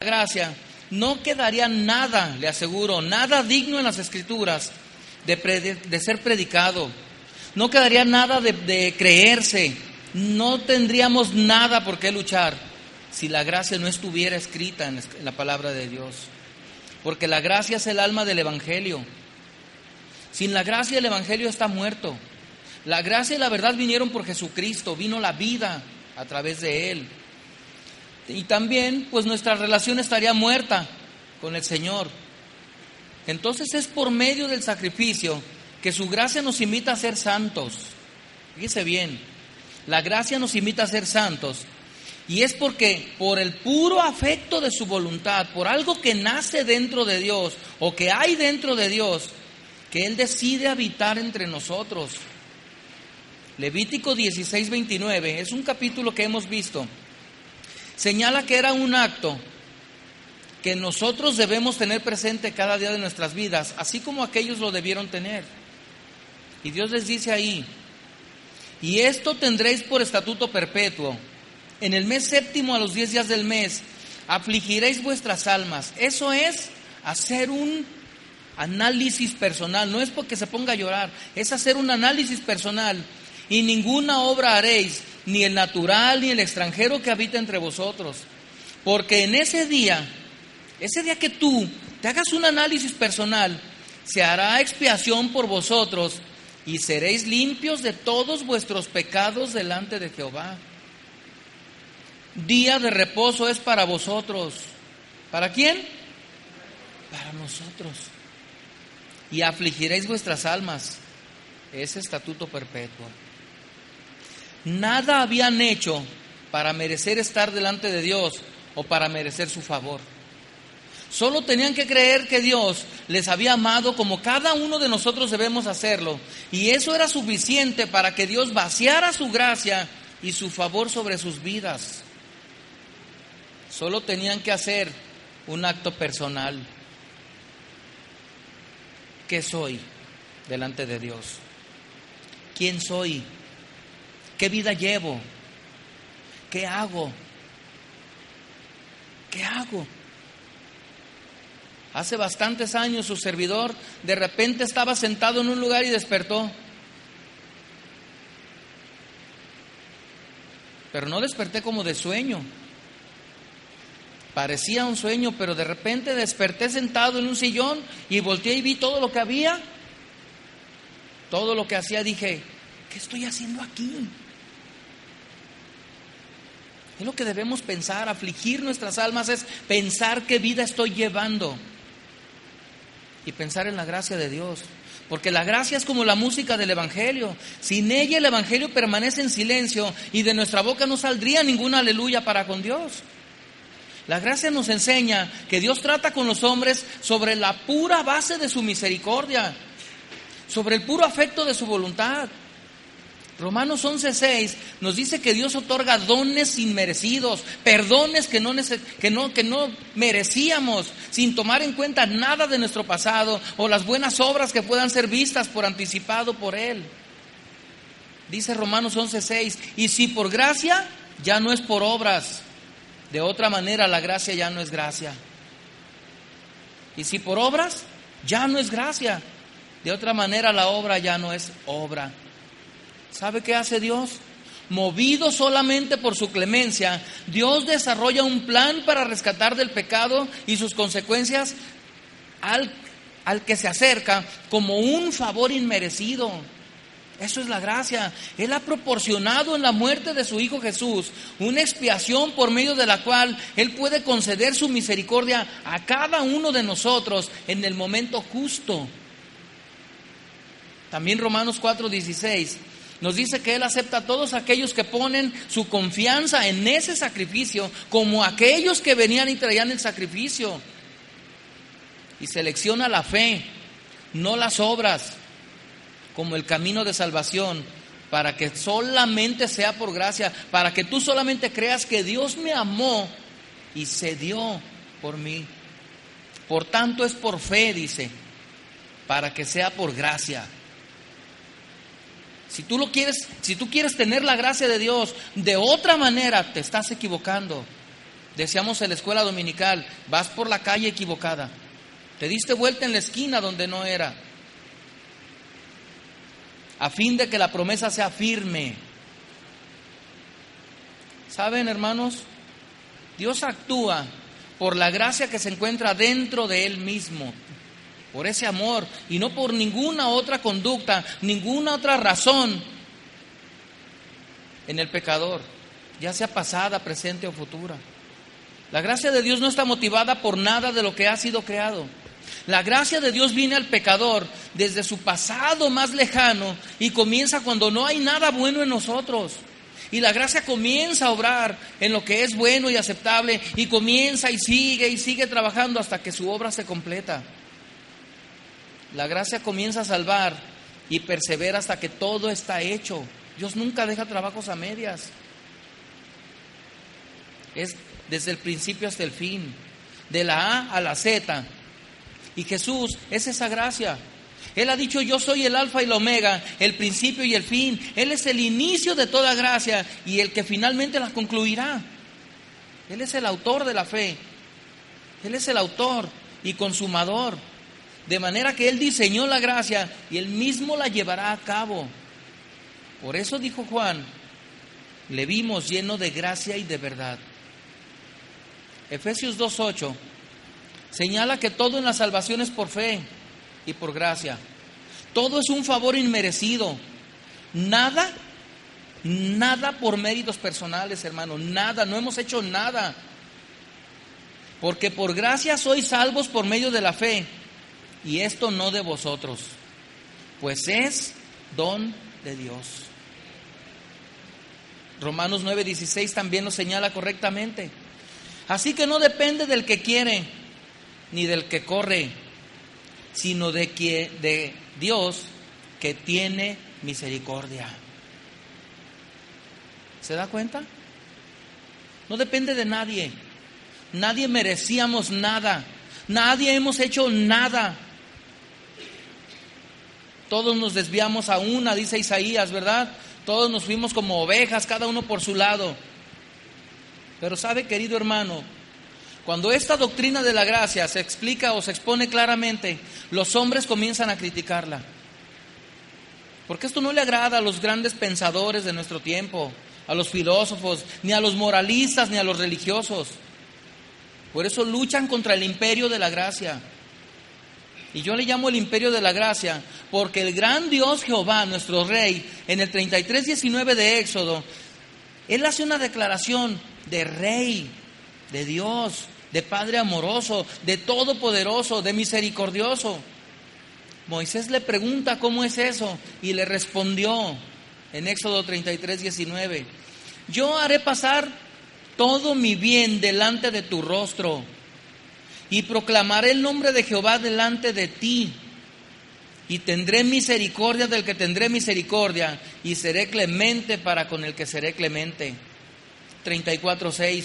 Gracia, no quedaría nada, le aseguro, nada digno en las escrituras de, ser predicado. No quedaría nada de, creerse. No tendríamos nada por qué luchar si la gracia no estuviera escrita en la palabra de Dios. Porque la gracia es el alma del Evangelio. Sin la gracia el Evangelio está muerto. La gracia y la verdad vinieron por Jesucristo, vino la vida a través de Él. Y también, pues nuestra relación estaría muerta con el Señor. Entonces es por medio del sacrificio que su gracia nos invita a ser santos. Fíjese bien, la gracia nos invita a ser santos. Y es porque por el puro afecto de su voluntad, por algo que nace dentro de Dios o que hay dentro de Dios, que Él decide habitar entre nosotros. Levítico 16, 29 es un capítulo que hemos visto. Señala que era un acto que nosotros debemos tener presente cada día de nuestras vidas, así como aquellos lo debieron tener. Y Dios les dice ahí, y esto tendréis por estatuto perpetuo. En el mes séptimo a los diez días del mes, afligiréis vuestras almas. Eso es hacer un análisis personal. No es porque se ponga a llorar, es hacer un análisis personal. Y ninguna obra haréis, ni el natural ni el extranjero que habita entre vosotros. Porque en ese día, ese día que tú te hagas un análisis personal, se hará expiación por vosotros y seréis limpios de todos vuestros pecados delante de Jehová. Día de reposo es para vosotros. ¿Para quién? Para nosotros. Y afligiréis vuestras almas. Es estatuto perpetuo. Nada habían hecho para merecer estar delante de Dios o para merecer su favor. Solo tenían que creer que Dios les había amado como cada uno de nosotros debemos hacerlo. Y eso era suficiente para que Dios vaciara su gracia y su favor sobre sus vidas. Solo tenían que hacer un acto personal. ¿Qué soy delante de Dios? ¿Quién soy? ¿Qué vida llevo? ¿Qué hago? ¿Qué hago? Hace bastantes años su servidor de repente estaba sentado en un lugar y despertó. Pero no desperté como de sueño. Parecía un sueño, pero de repente desperté sentado en un sillón y volteé y vi todo lo que había. Todo lo que hacía dije, ¿qué estoy haciendo aquí? Es lo que debemos pensar, afligir nuestras almas es pensar qué vida estoy llevando y pensar en la gracia de Dios. Porque la gracia es como la música del Evangelio. Sin ella el Evangelio permanece en silencio y de nuestra boca no saldría ninguna aleluya para con Dios. La gracia nos enseña que Dios trata con los hombres sobre la pura base de su misericordia, sobre el puro afecto de su voluntad. Romanos 11:6 nos dice que Dios otorga dones inmerecidos, perdones que no, que, no, que no merecíamos, sin tomar en cuenta nada de nuestro pasado o las buenas obras que puedan ser vistas por anticipado por Él. Dice Romanos 11:6, y si por gracia, ya no es por obras. De otra manera, la gracia ya no es gracia. Y si por obras, ya no es gracia. De otra manera, la obra ya no es obra. ¿Sabe qué hace Dios? Movido solamente por su clemencia, Dios desarrolla un plan para rescatar del pecado y sus consecuencias al, al que se acerca como un favor inmerecido. Eso es la gracia. Él ha proporcionado en la muerte de su Hijo Jesús una expiación por medio de la cual Él puede conceder su misericordia a cada uno de nosotros en el momento justo. También Romanos 4:16 Nos dice que Él acepta a todos aquellos que ponen su confianza en ese sacrificio, como aquellos que venían y traían el sacrificio. Y selecciona la fe, no las obras, como el camino de salvación, para que solamente sea por gracia, para que tú solamente creas que Dios me amó y se dio por mí. Por tanto es por fe, dice, para que sea por gracia. Si tú lo quieres, si tú quieres tener la gracia de Dios de otra manera, te estás equivocando. Decíamos en la escuela dominical, vas por la calle equivocada. Te diste vuelta en la esquina donde no era. A fin de que la promesa sea firme. ¿Saben, hermanos? Dios actúa por la gracia que se encuentra dentro de Él mismo por ese amor y no por ninguna otra conducta, ninguna otra razón en el pecador, ya sea pasada, presente o futura. La gracia de Dios no está motivada por nada de lo que ha sido creado. La gracia de Dios viene al pecador desde su pasado más lejano y comienza cuando no hay nada bueno en nosotros. Y la gracia comienza a obrar en lo que es bueno y aceptable y comienza y sigue y sigue trabajando hasta que su obra se completa. La gracia comienza a salvar y persevera hasta que todo está hecho. Dios nunca deja trabajos a medias. Es desde el principio hasta el fin, de la A a la Z. Y Jesús es esa gracia. Él ha dicho, yo soy el alfa y el omega, el principio y el fin. Él es el inicio de toda gracia y el que finalmente la concluirá. Él es el autor de la fe. Él es el autor y consumador. De manera que Él diseñó la gracia y Él mismo la llevará a cabo. Por eso dijo Juan, le vimos lleno de gracia y de verdad. Efesios 2.8 señala que todo en la salvación es por fe y por gracia. Todo es un favor inmerecido. Nada, nada por méritos personales, hermano. Nada, no hemos hecho nada. Porque por gracia sois salvos por medio de la fe y esto no de vosotros, pues es don de Dios. Romanos 9:16 también lo señala correctamente. Así que no depende del que quiere ni del que corre, sino de, de Dios que tiene misericordia. ¿Se da cuenta? No depende de nadie. Nadie merecíamos nada. Nadie hemos hecho nada. Todos nos desviamos a una, dice Isaías, ¿verdad? Todos nos fuimos como ovejas, cada uno por su lado. Pero sabe, querido hermano, cuando esta doctrina de la gracia se explica o se expone claramente, los hombres comienzan a criticarla. Porque esto no le agrada a los grandes pensadores de nuestro tiempo, a los filósofos, ni a los moralistas, ni a los religiosos. Por eso luchan contra el imperio de la gracia. Y yo le llamo el imperio de la gracia, porque el gran Dios Jehová, nuestro Rey, en el 33.19 de Éxodo, Él hace una declaración de Rey, de Dios, de Padre amoroso, de Todopoderoso, de misericordioso. Moisés le pregunta cómo es eso y le respondió en Éxodo 33.19, yo haré pasar todo mi bien delante de tu rostro y proclamaré el nombre de Jehová delante de ti. Y tendré misericordia del que tendré misericordia, y seré clemente para con el que seré clemente. 34.6.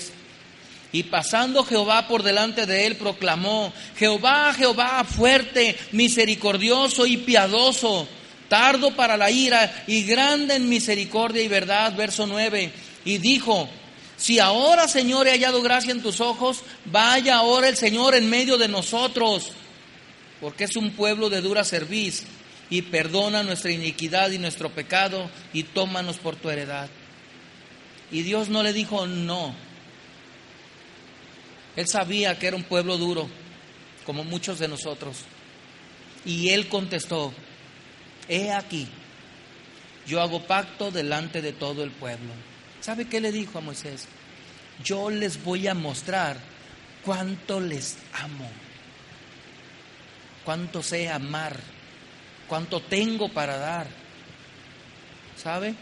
Y pasando Jehová por delante de él, proclamó, Jehová, Jehová, fuerte, misericordioso y piadoso, tardo para la ira y grande en misericordia y verdad. Verso 9. Y dijo, si ahora, Señor, he hallado gracia en tus ojos, vaya ahora el Señor en medio de nosotros, porque es un pueblo de dura cerviz, y perdona nuestra iniquidad y nuestro pecado, y tómanos por tu heredad. Y Dios no le dijo no. Él sabía que era un pueblo duro, como muchos de nosotros. Y él contestó, he aquí, yo hago pacto delante de todo el pueblo ¿Sabe qué le dijo a Moisés? Yo les voy a mostrar cuánto les amo, cuánto sé amar, cuánto tengo para dar. ¿Sabe?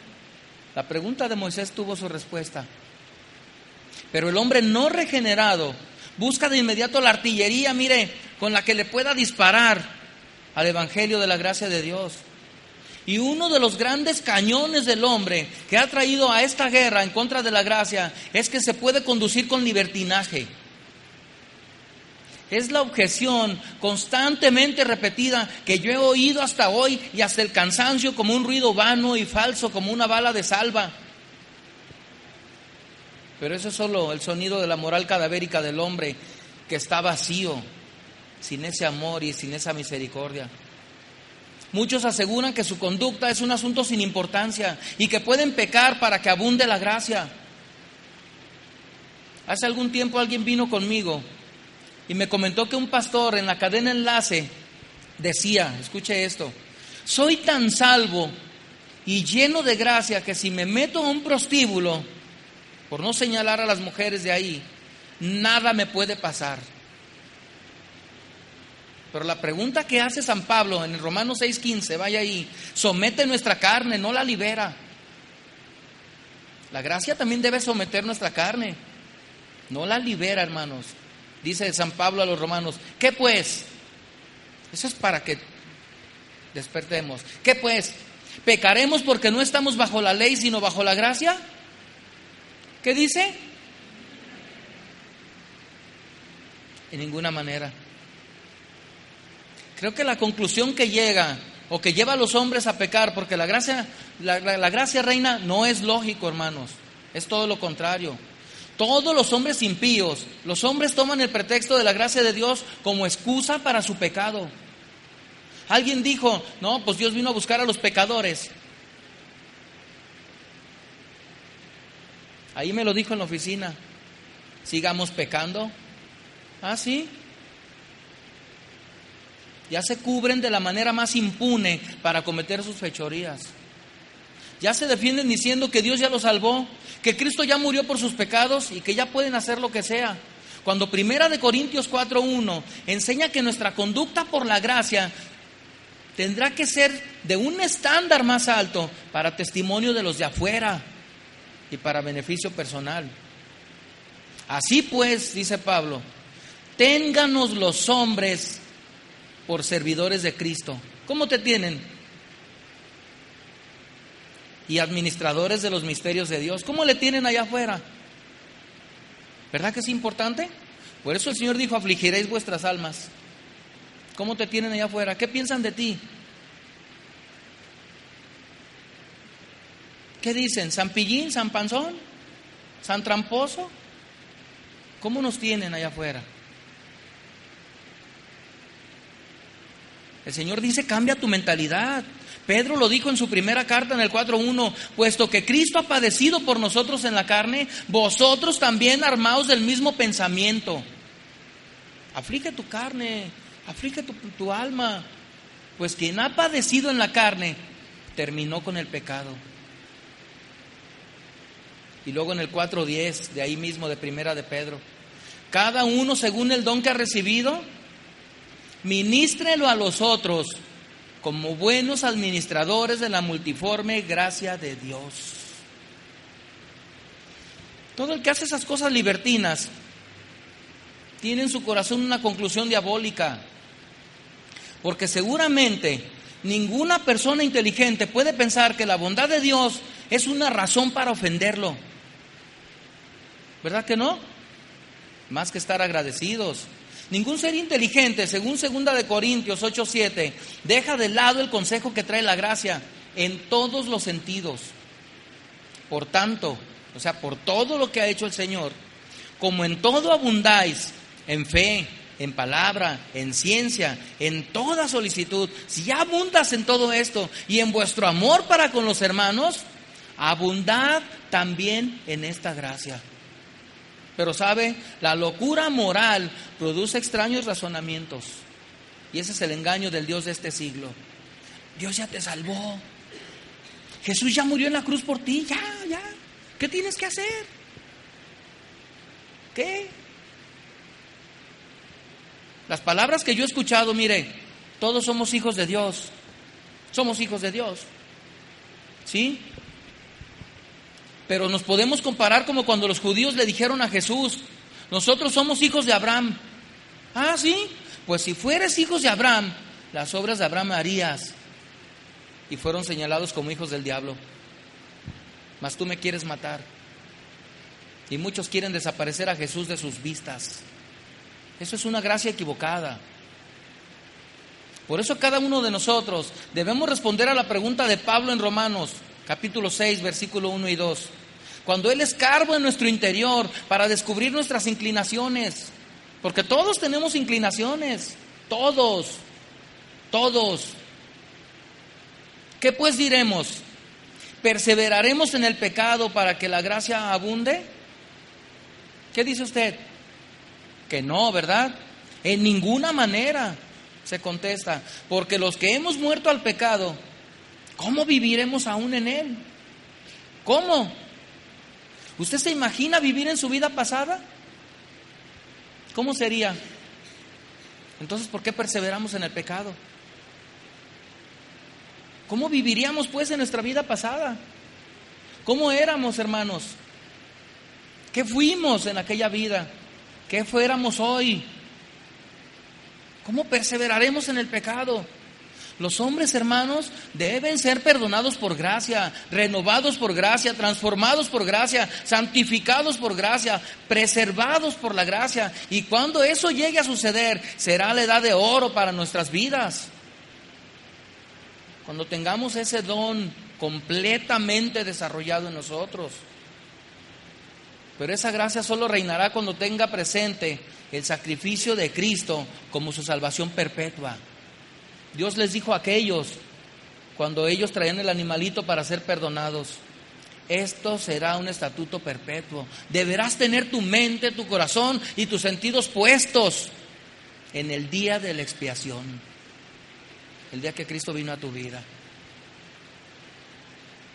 La pregunta de Moisés tuvo su respuesta. Pero el hombre no regenerado busca de inmediato la artillería, mire, con la que le pueda disparar al Evangelio de la gracia de Dios. Y uno de los grandes cañones del hombre que ha traído a esta guerra en contra de la gracia es que se puede conducir con libertinaje. Es la objeción constantemente repetida que yo he oído hasta hoy y hasta el cansancio como un ruido vano y falso, como una bala de salva. Pero eso es solo el sonido de la moral cadavérica del hombre que está vacío, sin ese amor y sin esa misericordia. Muchos aseguran que su conducta es un asunto sin importancia y que pueden pecar para que abunde la gracia. Hace algún tiempo alguien vino conmigo y me comentó que un pastor en la cadena enlace decía, escuche esto, soy tan salvo y lleno de gracia que si me meto a un prostíbulo, por no señalar a las mujeres de ahí, nada me puede pasar. Pero la pregunta que hace San Pablo en el Romanos 6:15, vaya ahí, somete nuestra carne, no la libera. La gracia también debe someter nuestra carne, no la libera, hermanos. Dice San Pablo a los romanos, ¿qué pues? Eso es para que despertemos. ¿Qué pues? ¿Pecaremos porque no estamos bajo la ley, sino bajo la gracia? ¿Qué dice? En ninguna manera. Creo que la conclusión que llega o que lleva a los hombres a pecar, porque la gracia, la, gracia reina no es lógico, hermanos, es todo lo contrario. Todos los hombres impíos, los hombres toman el pretexto de la gracia de Dios como excusa para su pecado. Alguien dijo, no, pues Dios vino a buscar a los pecadores. Ahí me lo dijo en la oficina. Sigamos pecando. Ah, sí. Ya se cubren de la manera más impune para cometer sus fechorías. Ya se defienden diciendo que Dios ya los salvó, que Cristo ya murió por sus pecados y que ya pueden hacer lo que sea. Cuando Primera de Corintios 4:1 enseña que nuestra conducta por la gracia tendrá que ser de un estándar más alto para testimonio de los de afuera y para beneficio personal. Así pues, dice Pablo, ténganos los hombres por servidores de Cristo. ¿Cómo te tienen? y administradores de los misterios de Dios. ¿Cómo le tienen allá afuera? ¿Verdad que es importante? Por eso el Señor dijo, afligiréis vuestras almas. ¿Cómo te tienen allá afuera? ¿Qué piensan de ti? ¿Qué dicen? ¿San Pillín? ¿San Panzón? ¿San Tramposo? ¿Cómo nos tienen allá afuera? El Señor dice, cambia tu mentalidad. Pedro lo dijo en su primera carta en el 4.1, puesto que Cristo ha padecido por nosotros en la carne, vosotros también armados del mismo pensamiento. Aflige tu carne, aflige tu, tu alma, pues quien ha padecido en la carne terminó con el pecado. Y luego en el 4.10, de ahí mismo, de primera de Pedro, cada uno según el don que ha recibido, ministrelo a los otros como buenos administradores de la multiforme gracia de Dios. Todo el que hace esas cosas libertinas tiene en su corazón una conclusión diabólica, porque seguramente ninguna persona inteligente puede pensar que la bondad de Dios es una razón para ofenderlo. ¿Verdad que no? Más que estar agradecidos. Ningún ser inteligente, según segunda de Corintios 8:7, deja de lado el consejo que trae la gracia en todos los sentidos. Por tanto, o sea, por todo lo que ha hecho el Señor, como en todo abundáis, en fe, en palabra, en ciencia, en toda solicitud, si ya abundas en todo esto y en vuestro amor para con los hermanos, abundad también en esta gracia. Pero sabe, la locura moral produce extraños razonamientos. Y ese es el engaño del Dios de este siglo. Dios ya te salvó. Jesús ya murió en la cruz por ti. Ya, ya. ¿Qué tienes que hacer? ¿Qué? Las palabras que yo he escuchado, mire, todos somos hijos de Dios. Somos hijos de Dios. ¿Sí? Pero nos podemos comparar como cuando los judíos le dijeron a Jesús, nosotros somos hijos de Abraham. Ah, sí, pues si fueres hijos de Abraham, las obras de Abraham harías. Y fueron señalados como hijos del diablo. Mas tú me quieres matar. Y muchos quieren desaparecer a Jesús de sus vistas. Eso es una gracia equivocada. Por eso cada uno de nosotros debemos responder a la pregunta de Pablo en Romanos, capítulo 6, versículo 1 y 2. Cuando Él escarba en nuestro interior para descubrir nuestras inclinaciones, porque todos tenemos inclinaciones, todos, todos. ¿Qué pues diremos? ¿Perseveraremos en el pecado para que la gracia abunde? ¿Qué dice usted? Que no, ¿verdad? En ninguna manera se contesta, porque los que hemos muerto al pecado, ¿cómo viviremos aún en él? ¿Cómo? ¿Usted se imagina vivir en su vida pasada? ¿Cómo sería? Entonces, ¿por qué perseveramos en el pecado? ¿Cómo viviríamos pues en nuestra vida pasada? ¿Cómo éramos, hermanos? ¿Qué fuimos en aquella vida? ¿Qué fuéramos hoy? ¿Cómo perseveraremos en el pecado? Los hombres, hermanos, deben ser perdonados por gracia, renovados por gracia, transformados por gracia, santificados por gracia, preservados por la gracia. Y cuando eso llegue a suceder, será la edad de oro para nuestras vidas. Cuando tengamos ese don completamente desarrollado en nosotros. Pero esa gracia solo reinará cuando tenga presente el sacrificio de Cristo como su salvación perpetua. Dios les dijo a aquellos, cuando ellos traían el animalito para ser perdonados, esto será un estatuto perpetuo. Deberás tener tu mente, tu corazón y tus sentidos puestos en el día de la expiación, el día que Cristo vino a tu vida.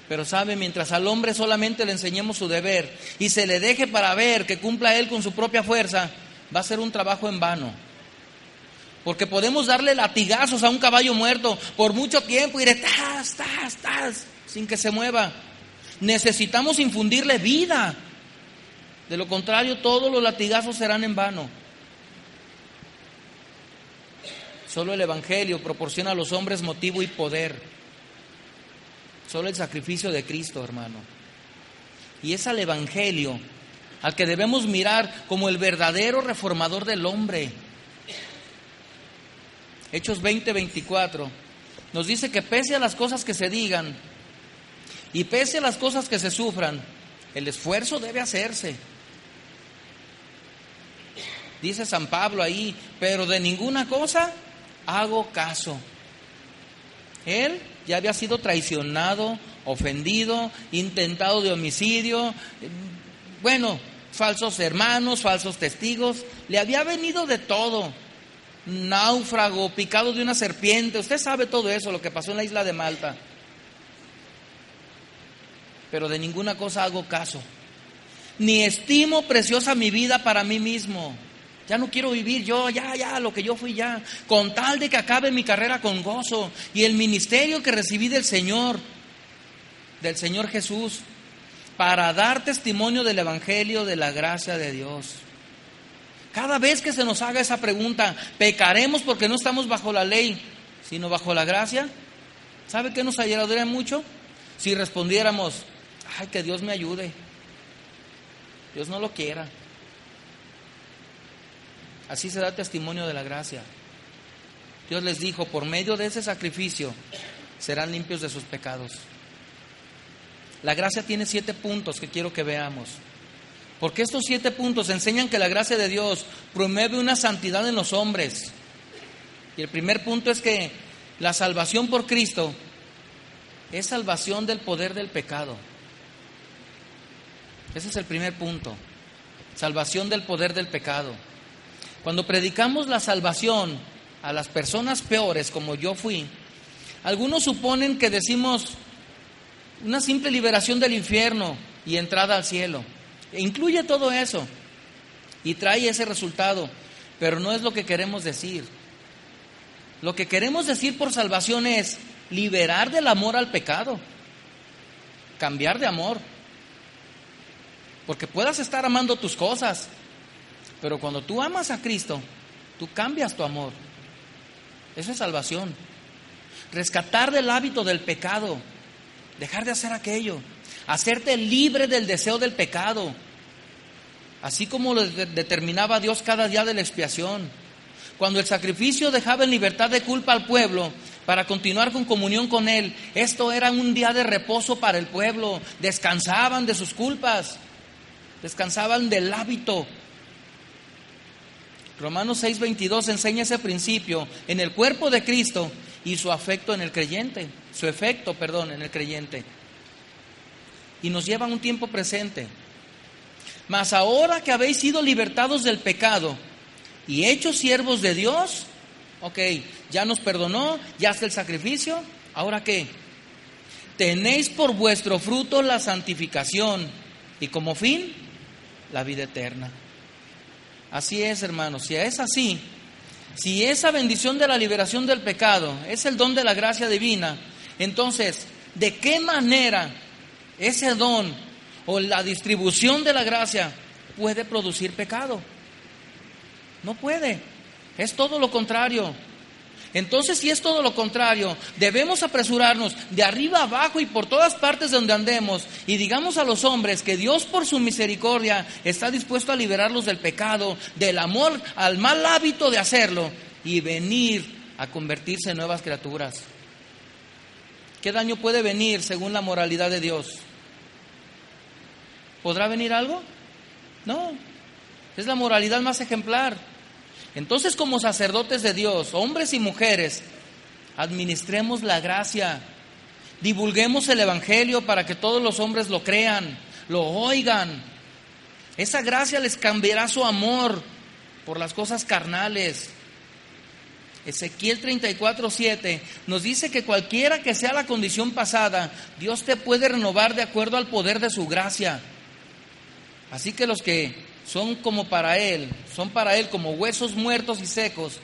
Pero sabe, mientras al hombre solamente le enseñemos su deber y se le deje para ver que cumpla él con su propia fuerza, va a ser un trabajo en vano. Porque podemos darle latigazos a un caballo muerto por mucho tiempo y de tas, tas, tas, sin que se mueva. Necesitamos infundirle vida. De lo contrario, todos los latigazos serán en vano. Solo el Evangelio proporciona a los hombres motivo y poder. Solo el sacrificio de Cristo, hermano. Y es al Evangelio al que debemos mirar como el verdadero reformador del hombre Hechos 20, 24, nos dice que pese a las cosas que se digan y pese a las cosas que se sufran, el esfuerzo debe hacerse. Dice San Pablo ahí, pero de ninguna cosa hago caso. Él ya había sido traicionado, ofendido, intentado de homicidio, bueno, falsos hermanos, falsos testigos, le había venido de todo náufrago, picado de una serpiente. Usted sabe todo eso, lo que pasó en la isla de Malta. Pero de ninguna cosa hago caso. Ni estimo preciosa mi vida para mí mismo. Ya no quiero vivir yo, ya, ya, lo que yo fui ya. Con tal de que acabe mi carrera con gozo y el ministerio que recibí del Señor, del Señor Jesús, para dar testimonio del Evangelio de la gracia de Dios. Cada vez que se nos haga esa pregunta, ¿pecaremos porque no estamos bajo la ley, sino bajo la gracia? ¿Sabe qué nos ayudaría mucho? Si respondiéramos, ay, que Dios me ayude. Dios no lo quiera. Así se da testimonio de la gracia. Dios les dijo, por medio de ese sacrificio serán limpios de sus pecados. La gracia tiene siete puntos que quiero que veamos. Porque estos siete puntos enseñan que la gracia de Dios promueve una santidad en los hombres. Y el primer punto es que la salvación por Cristo es salvación del poder del pecado. Ese es el primer punto. Salvación del poder del pecado. Cuando predicamos la salvación a las personas peores, como yo fui, algunos suponen que decimos una simple liberación del infierno y entrada al cielo. Incluye todo eso y trae ese resultado, pero no es lo que queremos decir. Lo que queremos decir por salvación es liberar del amor al pecado, cambiar de amor. Porque puedas estar amando tus cosas, pero cuando tú amas a Cristo, tú cambias tu amor. Eso es salvación. Rescatar del hábito del pecado, dejar de hacer aquello, hacerte libre del deseo del pecado, así como lo determinaba Dios cada día de la expiación. Cuando el sacrificio dejaba en libertad de culpa al pueblo para continuar con comunión con Él, esto era un día de reposo para el pueblo, descansaban de sus culpas, descansaban del hábito. Romanos 6:22 enseña ese principio en el cuerpo de Cristo y su afecto en el creyente, su efecto, perdón, en el creyente. Y nos lleva a un tiempo presente. Mas ahora que habéis sido libertados del pecado y hechos siervos de Dios, ok, ya nos perdonó, ya está el sacrificio, ¿ahora qué? Tenéis por vuestro fruto la santificación y como fin la vida eterna. Así es, hermanos, si es así, si esa bendición de la liberación del pecado es el don de la gracia divina, entonces, ¿de qué manera ese don o la distribución de la gracia puede producir pecado? No puede. Es todo lo contrario. Entonces, si es todo lo contrario, debemos apresurarnos de arriba abajo y por todas partes donde andemos y digamos a los hombres que Dios por su misericordia está dispuesto a liberarlos del pecado, del amor al mal hábito de hacerlo y venir a convertirse en nuevas criaturas. ¿Qué daño puede venir según la moralidad de Dios? ¿Podrá venir algo? No. Es la moralidad más ejemplar. Entonces como sacerdotes de Dios, hombres y mujeres, administremos la gracia, divulguemos el Evangelio para que todos los hombres lo crean, lo oigan. Esa gracia les cambiará su amor por las cosas carnales. Ezequiel 34, 7 nos dice que cualquiera que sea la condición pasada, Dios te puede renovar de acuerdo al poder de su gracia. Así que los que son como para Él, son para Él como huesos muertos y secos,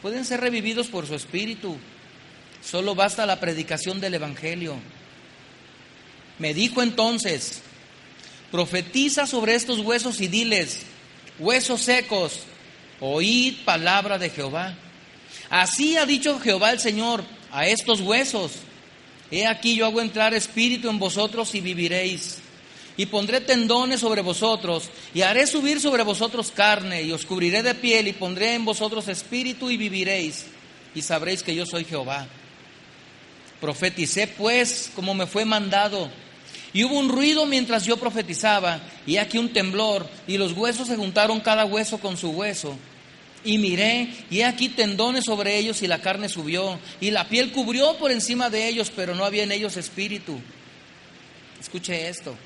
pueden ser revividos por su Espíritu. Solo basta la predicación del Evangelio. Me dijo entonces, profetiza sobre estos huesos y diles, huesos secos, oíd palabra de Jehová. Así ha dicho Jehová el Señor a estos huesos. He aquí yo hago entrar espíritu en vosotros y viviréis y pondré tendones sobre vosotros, y haré subir sobre vosotros carne, y os cubriré de piel, y pondré en vosotros espíritu, y viviréis, y sabréis que yo soy Jehová. Profeticé pues como me fue mandado, y hubo un ruido mientras yo profetizaba, y aquí un temblor, y los huesos se juntaron cada hueso con su hueso. Y miré, y aquí tendones sobre ellos, y la carne subió, y la piel cubrió por encima de ellos, pero no había en ellos espíritu. Escuche esto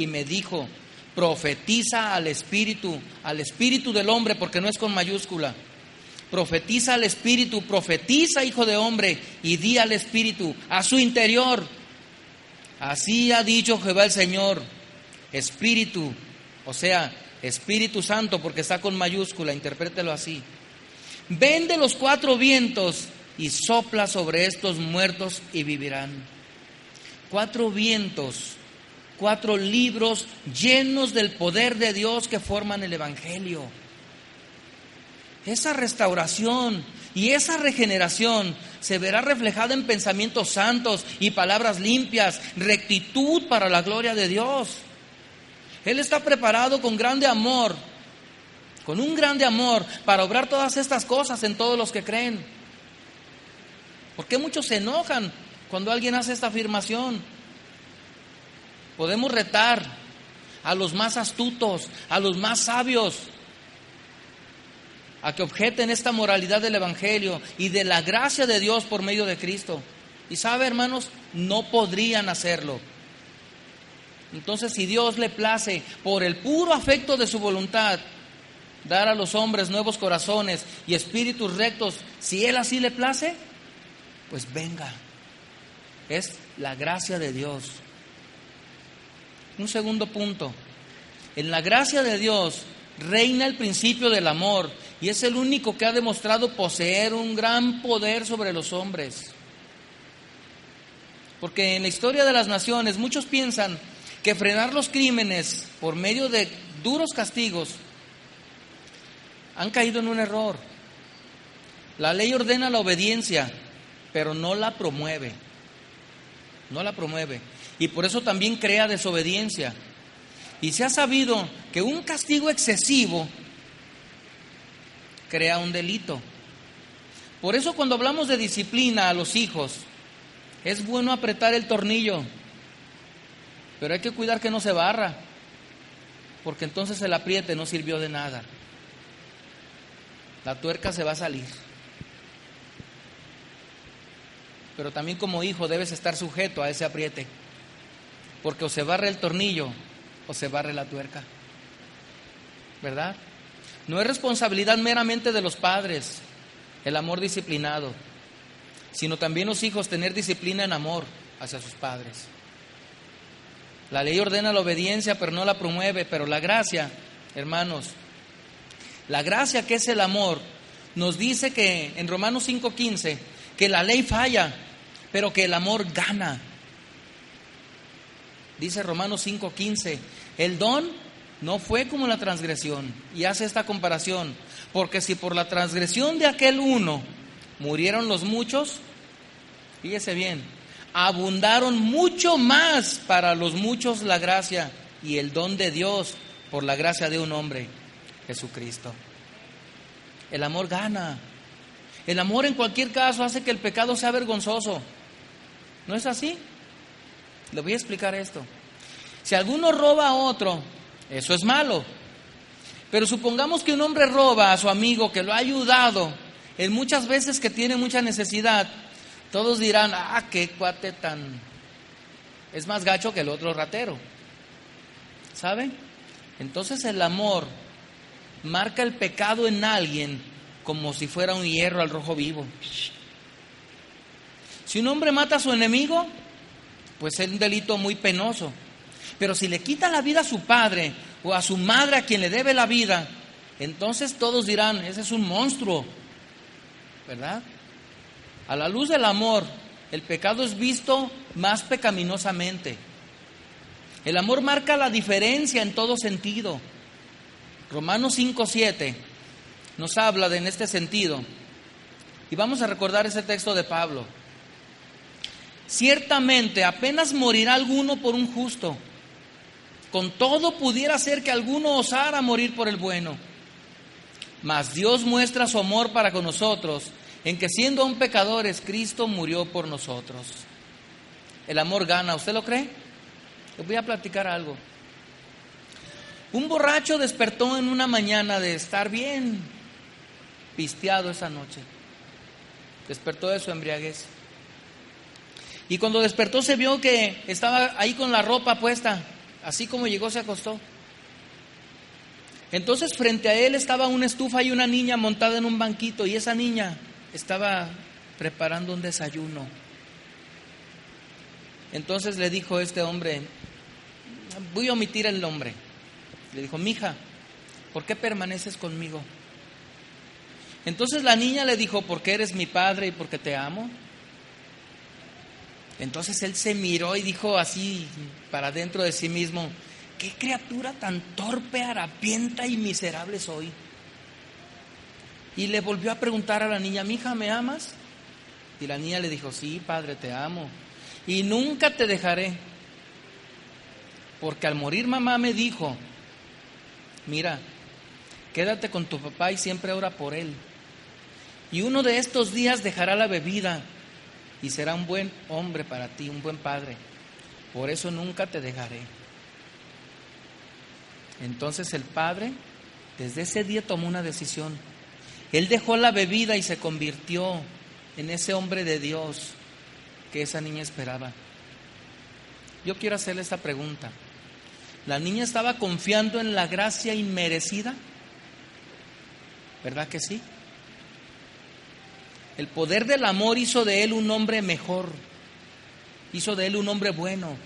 y me dijo, profetiza al espíritu, al espíritu del hombre, porque no es con mayúscula. Profetiza al espíritu, profetiza, hijo de hombre, y di al espíritu, a su interior. Así ha dicho Jehová el Señor, espíritu, o sea, Espíritu Santo, porque está con mayúscula, interprételo así. Ven de los cuatro vientos y sopla sobre estos muertos y vivirán. Cuatro vientos cuatro libros llenos del poder de Dios que forman el Evangelio. Esa restauración y esa regeneración se verá reflejada en pensamientos santos y palabras limpias, rectitud para la gloria de Dios. Él está preparado con grande amor, con un grande amor para obrar todas estas cosas en todos los que creen. ¿Por qué muchos se enojan cuando alguien hace esta afirmación? Podemos retar a los más astutos, a los más sabios, a que objeten esta moralidad del Evangelio y de la gracia de Dios por medio de Cristo. Y sabe, hermanos, no podrían hacerlo. Entonces, si Dios le place, por el puro afecto de su voluntad, dar a los hombres nuevos corazones y espíritus rectos, si Él así le place, pues venga. Es la gracia de Dios. Un segundo punto. En la gracia de Dios reina el principio del amor y es el único que ha demostrado poseer un gran poder sobre los hombres. Porque en la historia de las naciones muchos piensan que frenar los crímenes por medio de duros castigos, han caído en un error. La ley ordena la obediencia, pero no la promueve. No la promueve. Y por eso también crea desobediencia. Y se ha sabido que un castigo excesivo crea un delito. Por eso cuando hablamos de disciplina a los hijos, es bueno apretar el tornillo, pero hay que cuidar que no se barra, porque entonces el apriete no sirvió de nada. La tuerca se va a salir. Pero también como hijo debes estar sujeto a ese apriete, porque o se barre el tornillo o se barre la tuerca. ¿Verdad? No es responsabilidad meramente de los padres el amor disciplinado, sino también los hijos tener disciplina en amor hacia sus padres. La ley ordena la obediencia, pero no la promueve, pero la gracia, hermanos, la gracia que es el amor, nos dice que en Romanos 5:15, que la ley falla, pero que el amor gana. Dice Romanos 5:15, el don no fue como la transgresión. Y hace esta comparación. Porque si por la transgresión de aquel uno murieron los muchos, fíjese bien, abundaron mucho más para los muchos la gracia y el don de Dios por la gracia de un hombre, Jesucristo. El amor gana. El amor en cualquier caso hace que el pecado sea vergonzoso. ¿No es así? Le voy a explicar esto. Si alguno roba a otro, eso es malo. Pero supongamos que un hombre roba a su amigo que lo ha ayudado en muchas veces que tiene mucha necesidad. Todos dirán, ah, qué cuate tan... Es más gacho que el otro ratero. ¿Sabe? Entonces el amor marca el pecado en alguien como si fuera un hierro al rojo vivo. Si un hombre mata a su enemigo, pues es un delito muy penoso. Pero si le quita la vida a su padre o a su madre a quien le debe la vida, entonces todos dirán, ese es un monstruo, ¿verdad? A la luz del amor, el pecado es visto más pecaminosamente. El amor marca la diferencia en todo sentido. Romanos 5:7 nos habla de en este sentido. Y vamos a recordar ese texto de Pablo. Ciertamente apenas morirá alguno por un justo con todo pudiera ser que alguno osara morir por el bueno. Mas Dios muestra su amor para con nosotros en que siendo aún pecadores, Cristo murió por nosotros. El amor gana, ¿usted lo cree? Les voy a platicar algo. Un borracho despertó en una mañana de estar bien pisteado esa noche. Despertó de su embriaguez. Y cuando despertó se vio que estaba ahí con la ropa puesta Así como llegó, se acostó. Entonces frente a él estaba una estufa y una niña montada en un banquito y esa niña estaba preparando un desayuno. Entonces le dijo este hombre, voy a omitir el nombre. Le dijo, mija, ¿por qué permaneces conmigo? Entonces la niña le dijo, porque eres mi padre y porque te amo. Entonces él se miró y dijo así para dentro de sí mismo, qué criatura tan torpe, harapienta y miserable soy. Y le volvió a preguntar a la niña, mi hija, ¿me amas? Y la niña le dijo, sí, padre, te amo. Y nunca te dejaré. Porque al morir mamá me dijo, mira, quédate con tu papá y siempre ora por él. Y uno de estos días dejará la bebida y será un buen hombre para ti, un buen padre. Por eso nunca te dejaré. Entonces el padre, desde ese día tomó una decisión. Él dejó la bebida y se convirtió en ese hombre de Dios que esa niña esperaba. Yo quiero hacerle esta pregunta. ¿La niña estaba confiando en la gracia inmerecida? ¿Verdad que sí? El poder del amor hizo de él un hombre mejor, hizo de él un hombre bueno.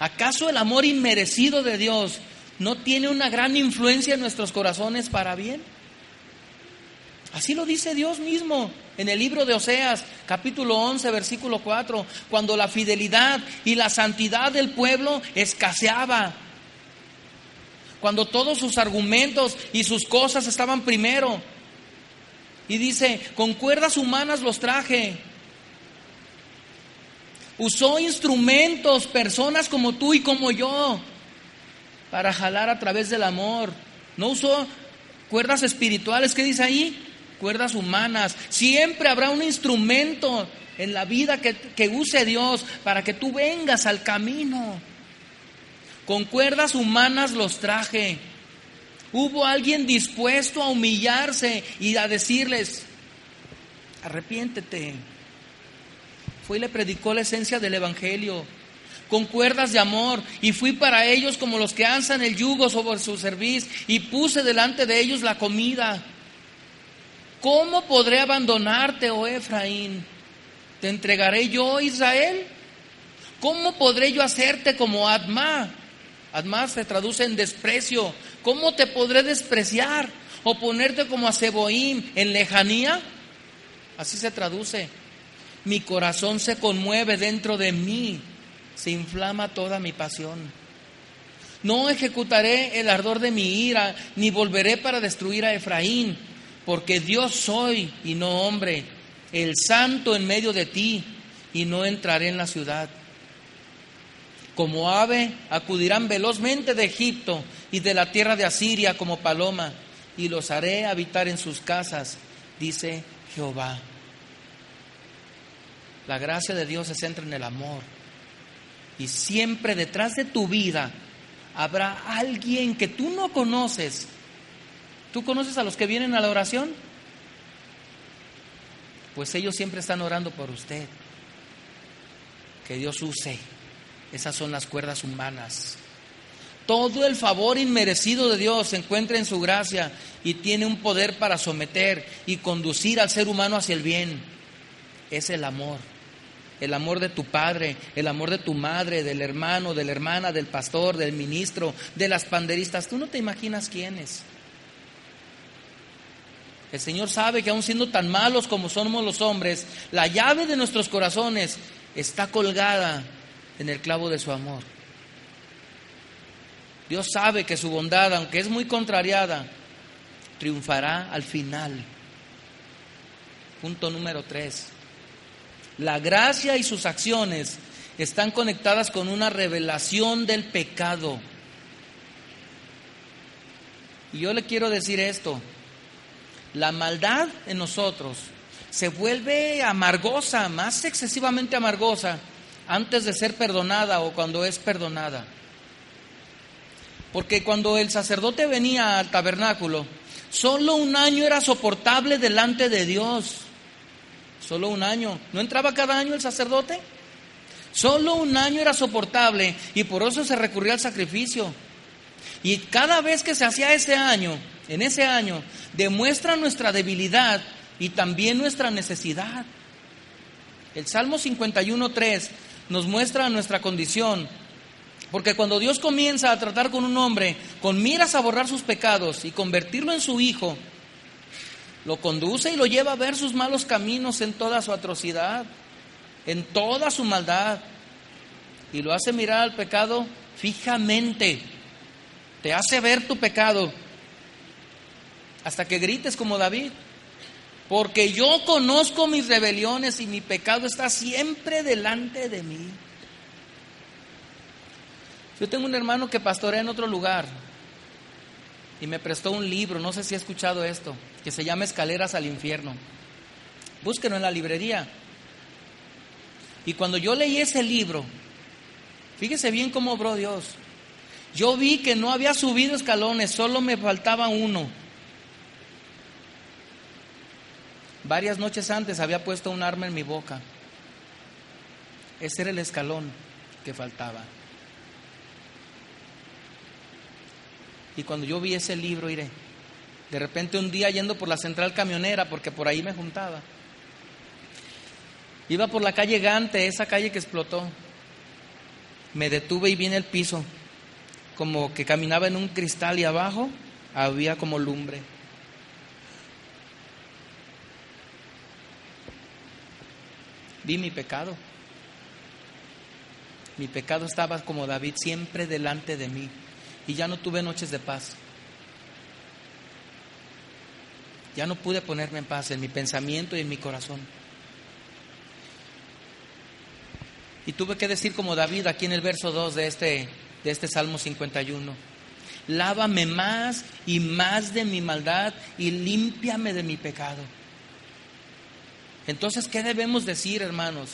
¿Acaso el amor inmerecido de Dios no tiene una gran influencia en nuestros corazones para bien? Así lo dice Dios mismo en el libro de Oseas, capítulo 11, versículo 4, cuando la fidelidad y la santidad del pueblo escaseaba, cuando todos sus argumentos y sus cosas estaban primero. Y dice, con cuerdas humanas los traje. Usó instrumentos, personas como tú y como yo, para jalar a través del amor. No usó cuerdas espirituales, ¿qué dice ahí? Cuerdas humanas. Siempre habrá un instrumento en la vida que, que use Dios para que tú vengas al camino. Con cuerdas humanas los traje. Hubo alguien dispuesto a humillarse y a decirles, arrepiéntete. Fue y le predicó la esencia del Evangelio con cuerdas de amor, y fui para ellos como los que alzan el yugo sobre su cerviz, y puse delante de ellos la comida. ¿Cómo podré abandonarte, oh Efraín? ¿Te entregaré yo, Israel? ¿Cómo podré yo hacerte como Adma? Adma se traduce en desprecio. ¿Cómo te podré despreciar o ponerte como a Seboim en lejanía? Así se traduce. Mi corazón se conmueve dentro de mí se inflama toda mi pasión. No ejecutaré el ardor de mi ira, ni volveré para destruir a Efraín, porque Dios soy y no hombre, el santo en medio de ti, y no entraré en la ciudad. Como ave acudirán velozmente de Egipto y de la tierra de Asiria como paloma, y los haré habitar en sus casas, dice Jehová. La gracia de Dios se centra en el amor y siempre detrás de tu vida habrá alguien que tú no conoces. ¿Tú conoces a los que vienen a la oración? Pues ellos siempre están orando por usted. Que Dios use. Esas son las cuerdas humanas. Todo el favor inmerecido de Dios se encuentra en su gracia y tiene un poder para someter y conducir al ser humano hacia el bien. Es el amor el amor de tu padre, el amor de tu madre, del hermano, de la hermana, del pastor, del ministro, de las panderistas. Tú no te imaginas quiénes. El Señor sabe que aun siendo tan malos como somos los hombres, la llave de nuestros corazones está colgada en el clavo de su amor. Dios sabe que su bondad, aunque es muy contrariada, triunfará al final. Punto número tres. La gracia y sus acciones están conectadas con una revelación del pecado. Y yo le quiero decir esto, la maldad en nosotros se vuelve amargosa, más excesivamente amargosa, antes de ser perdonada o cuando es perdonada. Porque cuando el sacerdote venía al tabernáculo, solo un año era soportable delante de Dios. Solo un año. ¿No entraba cada año el sacerdote? Solo un año era soportable y por eso se recurría al sacrificio. Y cada vez que se hacía ese año, en ese año, demuestra nuestra debilidad y también nuestra necesidad. El Salmo 51.3 nos muestra nuestra condición, porque cuando Dios comienza a tratar con un hombre con miras a borrar sus pecados y convertirlo en su hijo, lo conduce y lo lleva a ver sus malos caminos en toda su atrocidad, en toda su maldad. Y lo hace mirar al pecado fijamente. Te hace ver tu pecado hasta que grites como David. Porque yo conozco mis rebeliones y mi pecado está siempre delante de mí. Yo tengo un hermano que pastorea en otro lugar y me prestó un libro, no sé si ha escuchado esto, que se llama Escaleras al Infierno. Búsquenlo en la librería. Y cuando yo leí ese libro, fíjese bien cómo obró Dios. Yo vi que no había subido escalones, solo me faltaba uno. Varias noches antes había puesto un arma en mi boca. Ese era el escalón que faltaba. Y cuando yo vi ese libro, iré, de repente un día yendo por la central camionera, porque por ahí me juntaba, iba por la calle Gante, esa calle que explotó. Me detuve y vi en el piso, como que caminaba en un cristal y abajo había como lumbre. Vi mi pecado. Mi pecado estaba como David siempre delante de mí y ya no tuve noches de paz. Ya no pude ponerme en paz en mi pensamiento y en mi corazón. Y tuve que decir como David aquí en el verso 2 de este, de este Salmo 51. Lávame más y más de mi maldad y límpiame de mi pecado. Entonces, ¿qué debemos decir, hermanos?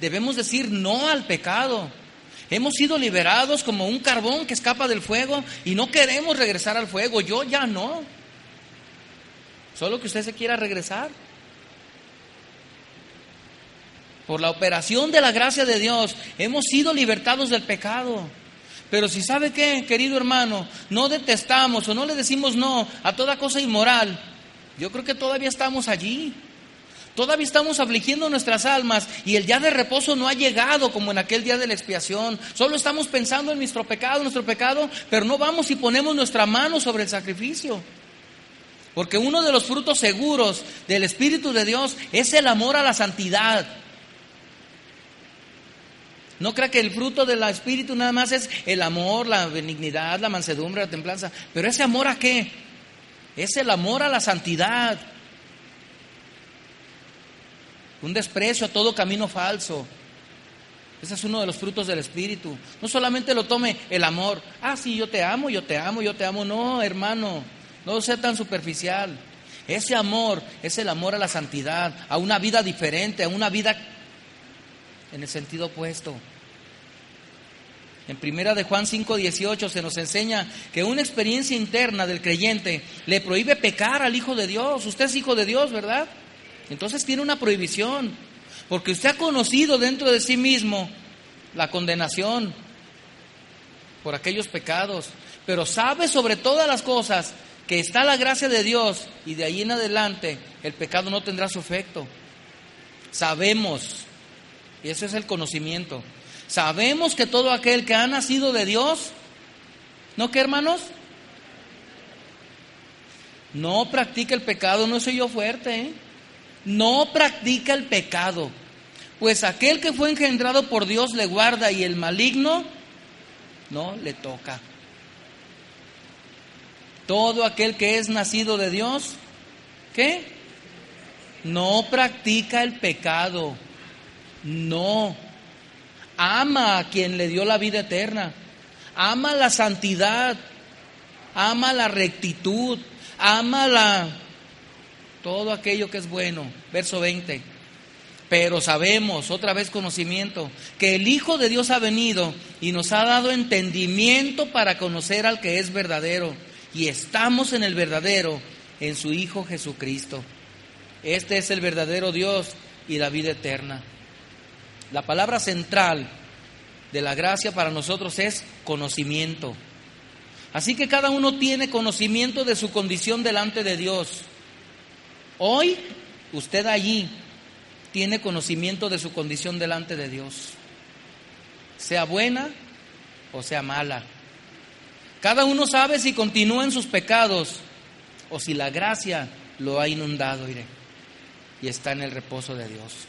Debemos decir no al pecado. Hemos sido liberados como un carbón que escapa del fuego y no queremos regresar al fuego. Yo ya no. Solo que usted se quiera regresar. Por la operación de la gracia de Dios hemos sido libertados del pecado. Pero si sabe qué, querido hermano, no detestamos o no le decimos no a toda cosa inmoral, yo creo que todavía estamos allí. Todavía estamos afligiendo nuestras almas y el día de reposo no ha llegado como en aquel día de la expiación. Solo estamos pensando en nuestro pecado, nuestro pecado, pero no vamos y ponemos nuestra mano sobre el sacrificio. Porque uno de los frutos seguros del Espíritu de Dios es el amor a la santidad. No crea que el fruto del Espíritu nada más es el amor, la benignidad, la mansedumbre, la templanza. Pero ese amor a qué? Es el amor a la santidad. Un desprecio a todo camino falso. Ese es uno de los frutos del Espíritu. No solamente lo tome el amor. Ah, sí, yo te amo, yo te amo, yo te amo. No, hermano, no sea tan superficial. Ese amor es el amor a la santidad, a una vida diferente, a una vida en el sentido opuesto. En primera de Juan 5:18 se nos enseña que una experiencia interna del creyente le prohíbe pecar al Hijo de Dios. Usted es Hijo de Dios, ¿verdad? Entonces tiene una prohibición, porque usted ha conocido dentro de sí mismo la condenación por aquellos pecados, pero sabe sobre todas las cosas que está la gracia de Dios y de ahí en adelante el pecado no tendrá su efecto. Sabemos, y ese es el conocimiento, sabemos que todo aquel que ha nacido de Dios, ¿no que hermanos? No practica el pecado, no soy yo fuerte, ¿eh? No practica el pecado, pues aquel que fue engendrado por Dios le guarda y el maligno no le toca. Todo aquel que es nacido de Dios, ¿qué? No practica el pecado, no. Ama a quien le dio la vida eterna, ama la santidad, ama la rectitud, ama la todo aquello que es bueno. Verso 20. Pero sabemos, otra vez conocimiento, que el Hijo de Dios ha venido y nos ha dado entendimiento para conocer al que es verdadero. Y estamos en el verdadero, en su Hijo Jesucristo. Este es el verdadero Dios y la vida eterna. La palabra central de la gracia para nosotros es conocimiento. Así que cada uno tiene conocimiento de su condición delante de Dios. Hoy usted allí tiene conocimiento de su condición delante de Dios, sea buena o sea mala. Cada uno sabe si continúa en sus pecados o si la gracia lo ha inundado, y está en el reposo de Dios.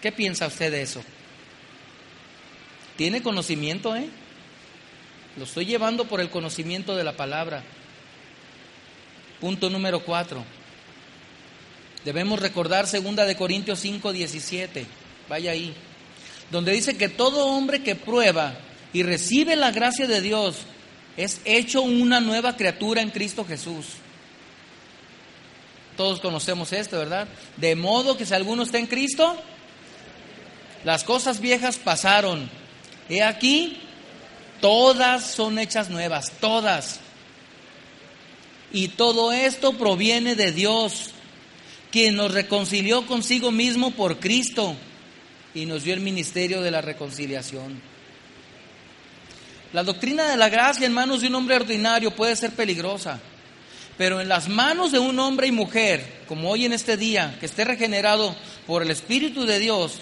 ¿Qué piensa usted de eso? ¿Tiene conocimiento, eh? Lo estoy llevando por el conocimiento de la palabra. Punto número cuatro. Debemos recordar segunda de Corintios 5, 17. Vaya ahí. Donde dice que todo hombre que prueba y recibe la gracia de Dios es hecho una nueva criatura en Cristo Jesús. Todos conocemos esto, ¿verdad? De modo que si alguno está en Cristo, las cosas viejas pasaron. He aquí, todas son hechas nuevas, todas. Y todo esto proviene de Dios, quien nos reconcilió consigo mismo por Cristo y nos dio el ministerio de la reconciliación. La doctrina de la gracia en manos de un hombre ordinario puede ser peligrosa, pero en las manos de un hombre y mujer, como hoy en este día, que esté regenerado por el Espíritu de Dios,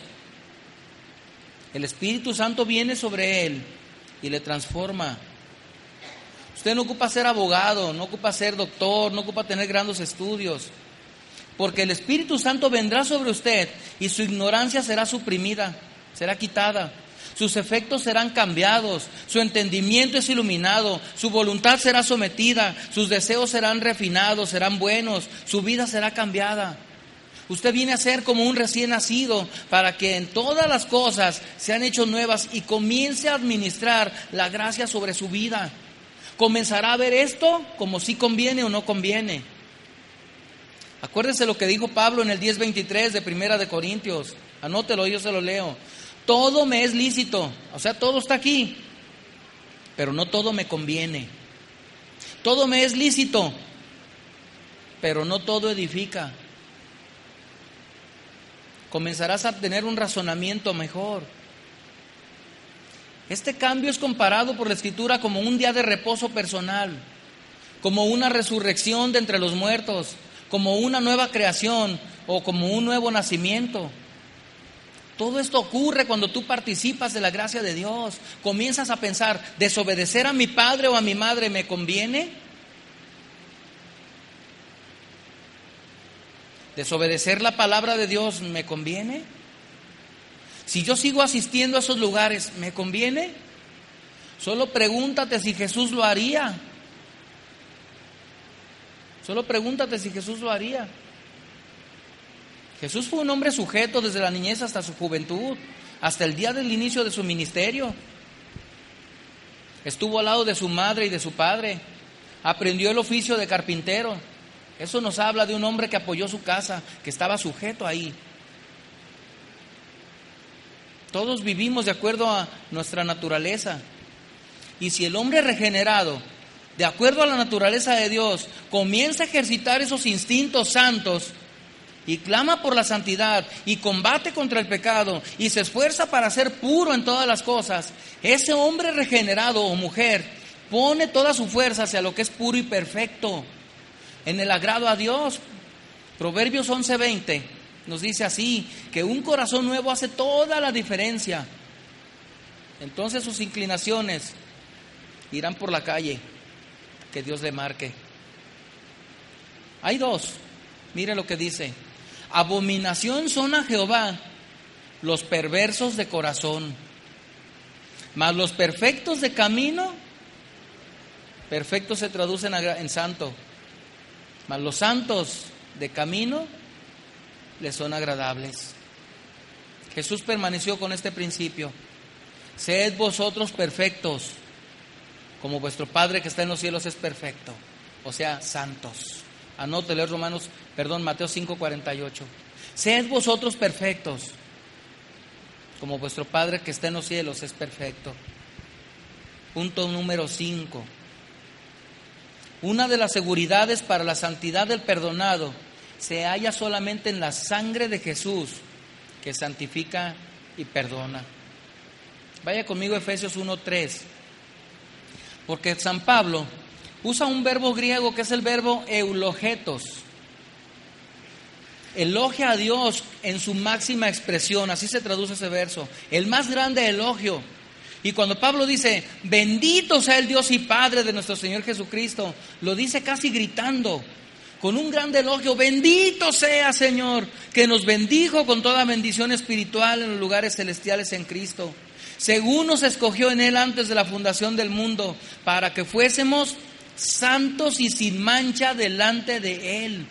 el Espíritu Santo viene sobre él y le transforma. Usted no ocupa ser abogado, no ocupa ser doctor, no ocupa tener grandes estudios. Porque el Espíritu Santo vendrá sobre usted y su ignorancia será suprimida, será quitada. Sus efectos serán cambiados, su entendimiento es iluminado, su voluntad será sometida, sus deseos serán refinados, serán buenos, su vida será cambiada. Usted viene a ser como un recién nacido para que en todas las cosas sean hechas nuevas y comience a administrar la gracia sobre su vida. Comenzará a ver esto como si conviene o no conviene. Acuérdese lo que dijo Pablo en el 10:23 de Primera de Corintios. Anótelo, yo se lo leo. Todo me es lícito, o sea, todo está aquí, pero no todo me conviene. Todo me es lícito, pero no todo edifica. Comenzarás a tener un razonamiento mejor. Este cambio es comparado por la escritura como un día de reposo personal, como una resurrección de entre los muertos, como una nueva creación o como un nuevo nacimiento. Todo esto ocurre cuando tú participas de la gracia de Dios. Comienzas a pensar, ¿desobedecer a mi padre o a mi madre me conviene? ¿Desobedecer la palabra de Dios me conviene? Si yo sigo asistiendo a esos lugares, ¿me conviene? Solo pregúntate si Jesús lo haría. Solo pregúntate si Jesús lo haría. Jesús fue un hombre sujeto desde la niñez hasta su juventud, hasta el día del inicio de su ministerio. Estuvo al lado de su madre y de su padre. Aprendió el oficio de carpintero. Eso nos habla de un hombre que apoyó su casa, que estaba sujeto ahí. Todos vivimos de acuerdo a nuestra naturaleza. Y si el hombre regenerado, de acuerdo a la naturaleza de Dios, comienza a ejercitar esos instintos santos, y clama por la santidad y combate contra el pecado y se esfuerza para ser puro en todas las cosas, ese hombre regenerado o mujer pone toda su fuerza hacia lo que es puro y perfecto, en el agrado a Dios. Proverbios 11:20 nos dice así, que un corazón nuevo hace toda la diferencia. Entonces sus inclinaciones irán por la calle que Dios le marque. Hay dos. Mire lo que dice. Abominación son a Jehová los perversos de corazón, mas los perfectos de camino, perfectos se traducen en santo, mas los santos de camino les son agradables. Jesús permaneció con este principio. Sed vosotros perfectos, como vuestro Padre que está en los cielos es perfecto, o sea, santos. Anótele Romanos, perdón, Mateo 5:48. Sed vosotros perfectos, como vuestro Padre que está en los cielos es perfecto. Punto número 5. Una de las seguridades para la santidad del perdonado se halla solamente en la sangre de Jesús que santifica y perdona. Vaya conmigo Efesios 1:3. Porque San Pablo usa un verbo griego que es el verbo eulogetos. Elogia a Dios en su máxima expresión, así se traduce ese verso, el más grande elogio. Y cuando Pablo dice, bendito sea el Dios y Padre de nuestro Señor Jesucristo, lo dice casi gritando, con un gran elogio, bendito sea Señor, que nos bendijo con toda bendición espiritual en los lugares celestiales en Cristo, según nos escogió en Él antes de la fundación del mundo, para que fuésemos santos y sin mancha delante de Él.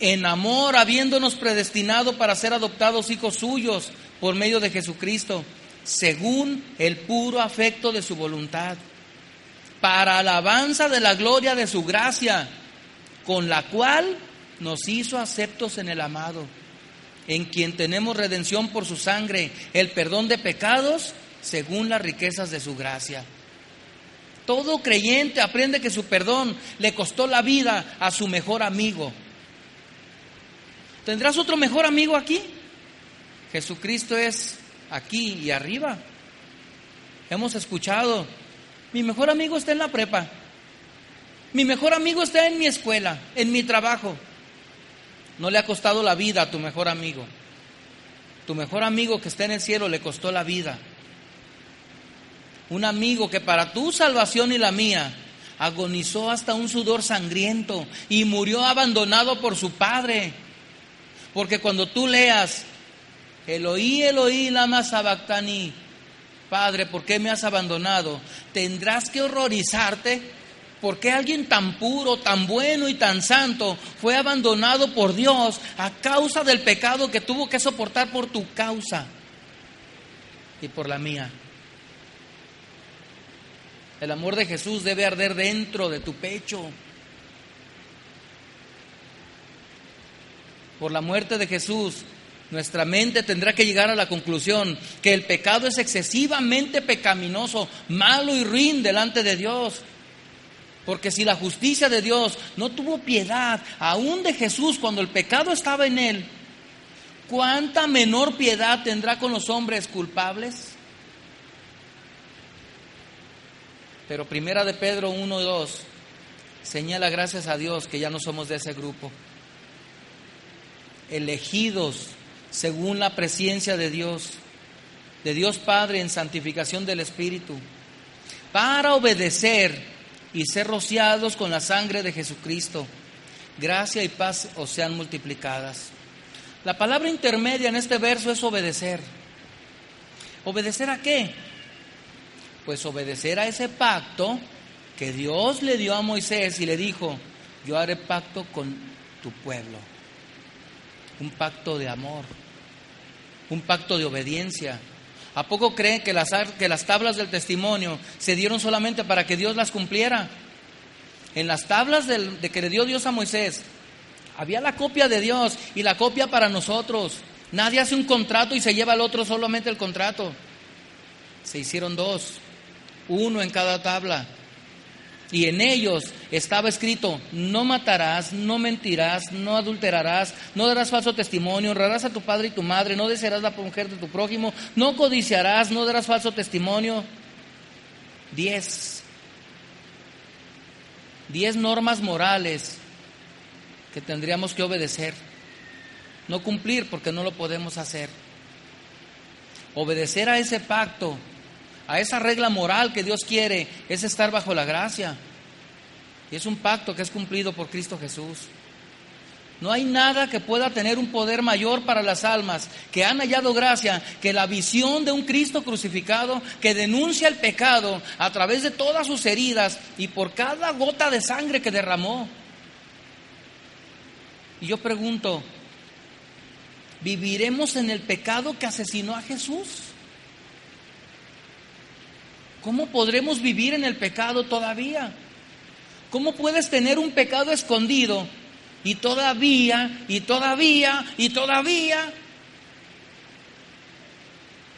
En amor, habiéndonos predestinado para ser adoptados hijos suyos por medio de Jesucristo, según el puro afecto de su voluntad, para alabanza de la gloria de su gracia, con la cual nos hizo aceptos en el amado, en quien tenemos redención por su sangre, el perdón de pecados, según las riquezas de su gracia todo creyente aprende que su perdón le costó la vida a su mejor amigo. ¿Tendrás otro mejor amigo aquí? Jesucristo es aquí y arriba. Hemos escuchado, mi mejor amigo está en la prepa, mi mejor amigo está en mi escuela, en mi trabajo. No le ha costado la vida a tu mejor amigo. Tu mejor amigo que está en el cielo le costó la vida un amigo que para tu salvación y la mía agonizó hasta un sudor sangriento y murió abandonado por su padre. Porque cuando tú leas, Eloí, Eloí, lama sabactani, Padre, ¿por qué me has abandonado? Tendrás que horrorizarte porque alguien tan puro, tan bueno y tan santo fue abandonado por Dios a causa del pecado que tuvo que soportar por tu causa y por la mía. El amor de Jesús debe arder dentro de tu pecho. Por la muerte de Jesús, nuestra mente tendrá que llegar a la conclusión que el pecado es excesivamente pecaminoso, malo y ruin delante de Dios. Porque si la justicia de Dios no tuvo piedad aún de Jesús cuando el pecado estaba en él, ¿cuánta menor piedad tendrá con los hombres culpables? Pero primera de Pedro 1 y 2 señala gracias a Dios que ya no somos de ese grupo. Elegidos según la presencia de Dios, de Dios Padre en santificación del Espíritu, para obedecer y ser rociados con la sangre de Jesucristo. Gracia y paz os sean multiplicadas. La palabra intermedia en este verso es obedecer. ¿Obedecer a qué? Pues obedecer a ese pacto que Dios le dio a Moisés y le dijo, yo haré pacto con tu pueblo. Un pacto de amor, un pacto de obediencia. ¿A poco creen que las, que las tablas del testimonio se dieron solamente para que Dios las cumpliera? En las tablas de que le dio Dios a Moisés, había la copia de Dios y la copia para nosotros. Nadie hace un contrato y se lleva al otro solamente el contrato. Se hicieron dos uno en cada tabla. Y en ellos estaba escrito, no matarás, no mentirás, no adulterarás, no darás falso testimonio, honrarás a tu padre y tu madre, no desearás la mujer de tu prójimo, no codiciarás, no darás falso testimonio. Diez. Diez normas morales que tendríamos que obedecer. No cumplir porque no lo podemos hacer. Obedecer a ese pacto a esa regla moral que Dios quiere, es estar bajo la gracia. Y es un pacto que es cumplido por Cristo Jesús. No hay nada que pueda tener un poder mayor para las almas que han hallado gracia que la visión de un Cristo crucificado que denuncia el pecado a través de todas sus heridas y por cada gota de sangre que derramó. Y yo pregunto, ¿viviremos en el pecado que asesinó a Jesús? ¿Cómo podremos vivir en el pecado todavía? ¿Cómo puedes tener un pecado escondido y todavía, y todavía, y todavía?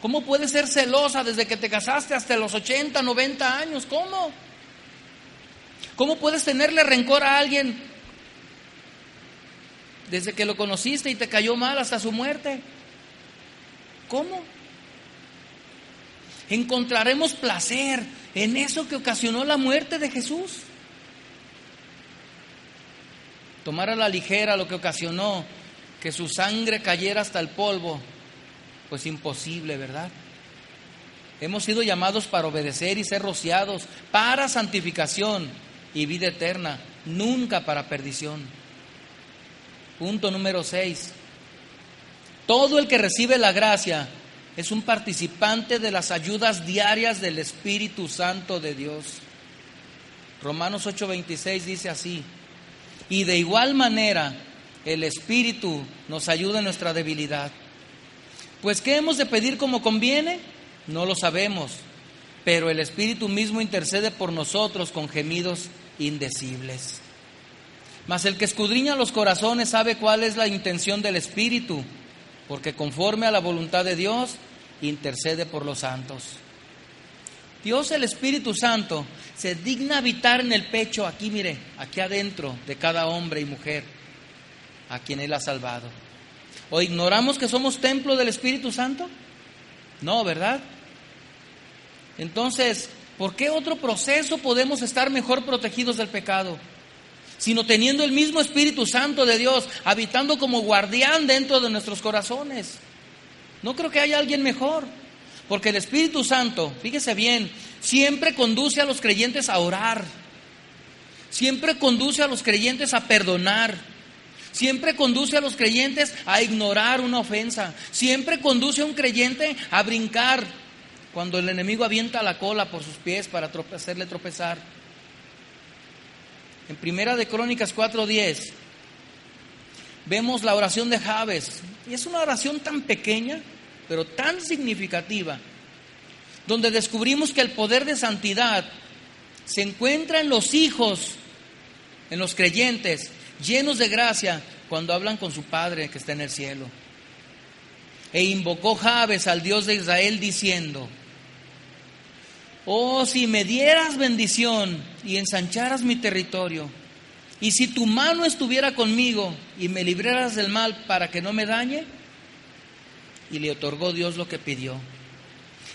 ¿Cómo puedes ser celosa desde que te casaste hasta los 80, 90 años? ¿Cómo? ¿Cómo puedes tenerle rencor a alguien desde que lo conociste y te cayó mal hasta su muerte? ¿Cómo? encontraremos placer en eso que ocasionó la muerte de Jesús. Tomar a la ligera lo que ocasionó que su sangre cayera hasta el polvo, pues imposible, ¿verdad? Hemos sido llamados para obedecer y ser rociados para santificación y vida eterna, nunca para perdición. Punto número 6. Todo el que recibe la gracia es un participante de las ayudas diarias del Espíritu Santo de Dios. Romanos 8:26 dice así, y de igual manera el Espíritu nos ayuda en nuestra debilidad. Pues ¿qué hemos de pedir como conviene? No lo sabemos, pero el Espíritu mismo intercede por nosotros con gemidos indecibles. Mas el que escudriña los corazones sabe cuál es la intención del Espíritu, porque conforme a la voluntad de Dios, intercede por los santos. Dios el Espíritu Santo se digna habitar en el pecho, aquí mire, aquí adentro de cada hombre y mujer a quien Él ha salvado. ¿O ignoramos que somos templo del Espíritu Santo? No, ¿verdad? Entonces, ¿por qué otro proceso podemos estar mejor protegidos del pecado? Sino teniendo el mismo Espíritu Santo de Dios habitando como guardián dentro de nuestros corazones. No creo que haya alguien mejor. Porque el Espíritu Santo, fíjese bien, siempre conduce a los creyentes a orar. Siempre conduce a los creyentes a perdonar. Siempre conduce a los creyentes a ignorar una ofensa. Siempre conduce a un creyente a brincar cuando el enemigo avienta la cola por sus pies para hacerle tropezar. En Primera de Crónicas 4:10 vemos la oración de Javes. Y es una oración tan pequeña, pero tan significativa, donde descubrimos que el poder de santidad se encuentra en los hijos, en los creyentes, llenos de gracia, cuando hablan con su Padre que está en el cielo. E invocó Jabes al Dios de Israel diciendo, Oh, si me dieras bendición y ensancharas mi territorio, y si tu mano estuviera conmigo y me libraras del mal para que no me dañe, y le otorgó Dios lo que pidió.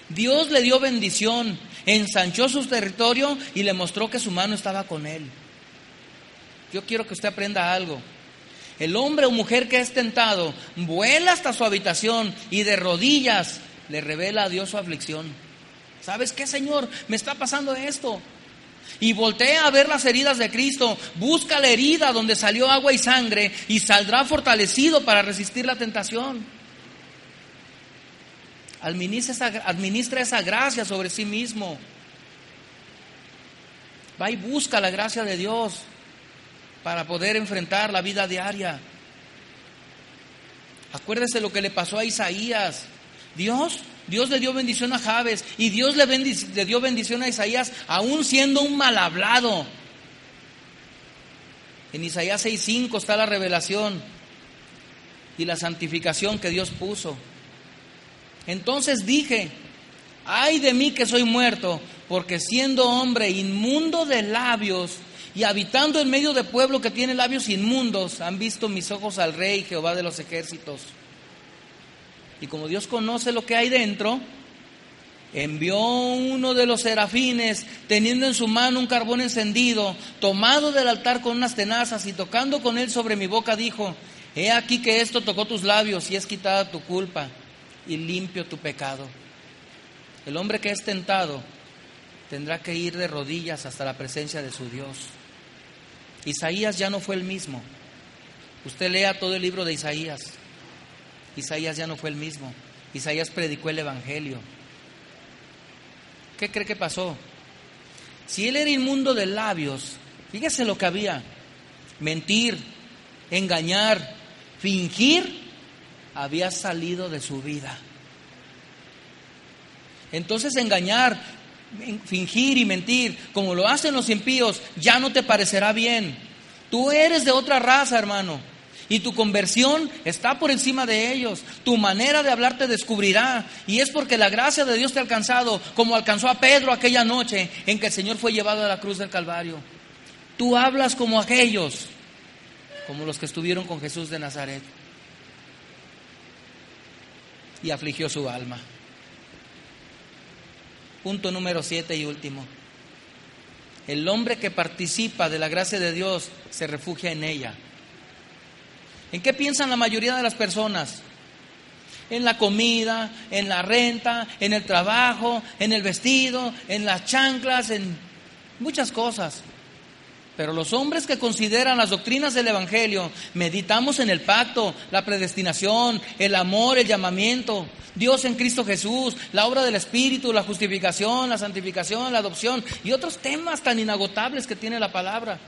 Dios le dio bendición, ensanchó su territorio y le mostró que su mano estaba con él. Yo quiero que usted aprenda algo. El hombre o mujer que es tentado vuela hasta su habitación y de rodillas le revela a Dios su aflicción. ¿Sabes qué, Señor? Me está pasando esto. Y voltea a ver las heridas de Cristo. Busca la herida donde salió agua y sangre y saldrá fortalecido para resistir la tentación. Administra esa, administra esa gracia sobre sí mismo. Va y busca la gracia de Dios para poder enfrentar la vida diaria. Acuérdese lo que le pasó a Isaías. Dios, Dios le dio bendición a Javes y Dios le, le dio bendición a Isaías aún siendo un mal hablado. En Isaías 6:5 está la revelación y la santificación que Dios puso. Entonces dije, ay de mí que soy muerto, porque siendo hombre inmundo de labios y habitando en medio de pueblo que tiene labios inmundos, han visto mis ojos al rey Jehová de los ejércitos. Y como Dios conoce lo que hay dentro, envió uno de los serafines, teniendo en su mano un carbón encendido, tomado del altar con unas tenazas y tocando con él sobre mi boca, dijo, he aquí que esto tocó tus labios y es quitada tu culpa y limpio tu pecado. El hombre que es tentado tendrá que ir de rodillas hasta la presencia de su Dios. Isaías ya no fue el mismo. Usted lea todo el libro de Isaías. Isaías ya no fue el mismo. Isaías predicó el Evangelio. ¿Qué cree que pasó? Si él era inmundo de labios, fíjese lo que había. Mentir, engañar, fingir había salido de su vida. Entonces engañar, fingir y mentir, como lo hacen los impíos, ya no te parecerá bien. Tú eres de otra raza, hermano, y tu conversión está por encima de ellos. Tu manera de hablar te descubrirá, y es porque la gracia de Dios te ha alcanzado, como alcanzó a Pedro aquella noche en que el Señor fue llevado a la cruz del Calvario. Tú hablas como aquellos, como los que estuvieron con Jesús de Nazaret y afligió su alma. Punto número siete y último. El hombre que participa de la gracia de Dios se refugia en ella. ¿En qué piensan la mayoría de las personas? En la comida, en la renta, en el trabajo, en el vestido, en las chanclas, en muchas cosas. Pero los hombres que consideran las doctrinas del Evangelio, meditamos en el pacto, la predestinación, el amor, el llamamiento, Dios en Cristo Jesús, la obra del Espíritu, la justificación, la santificación, la adopción y otros temas tan inagotables que tiene la palabra.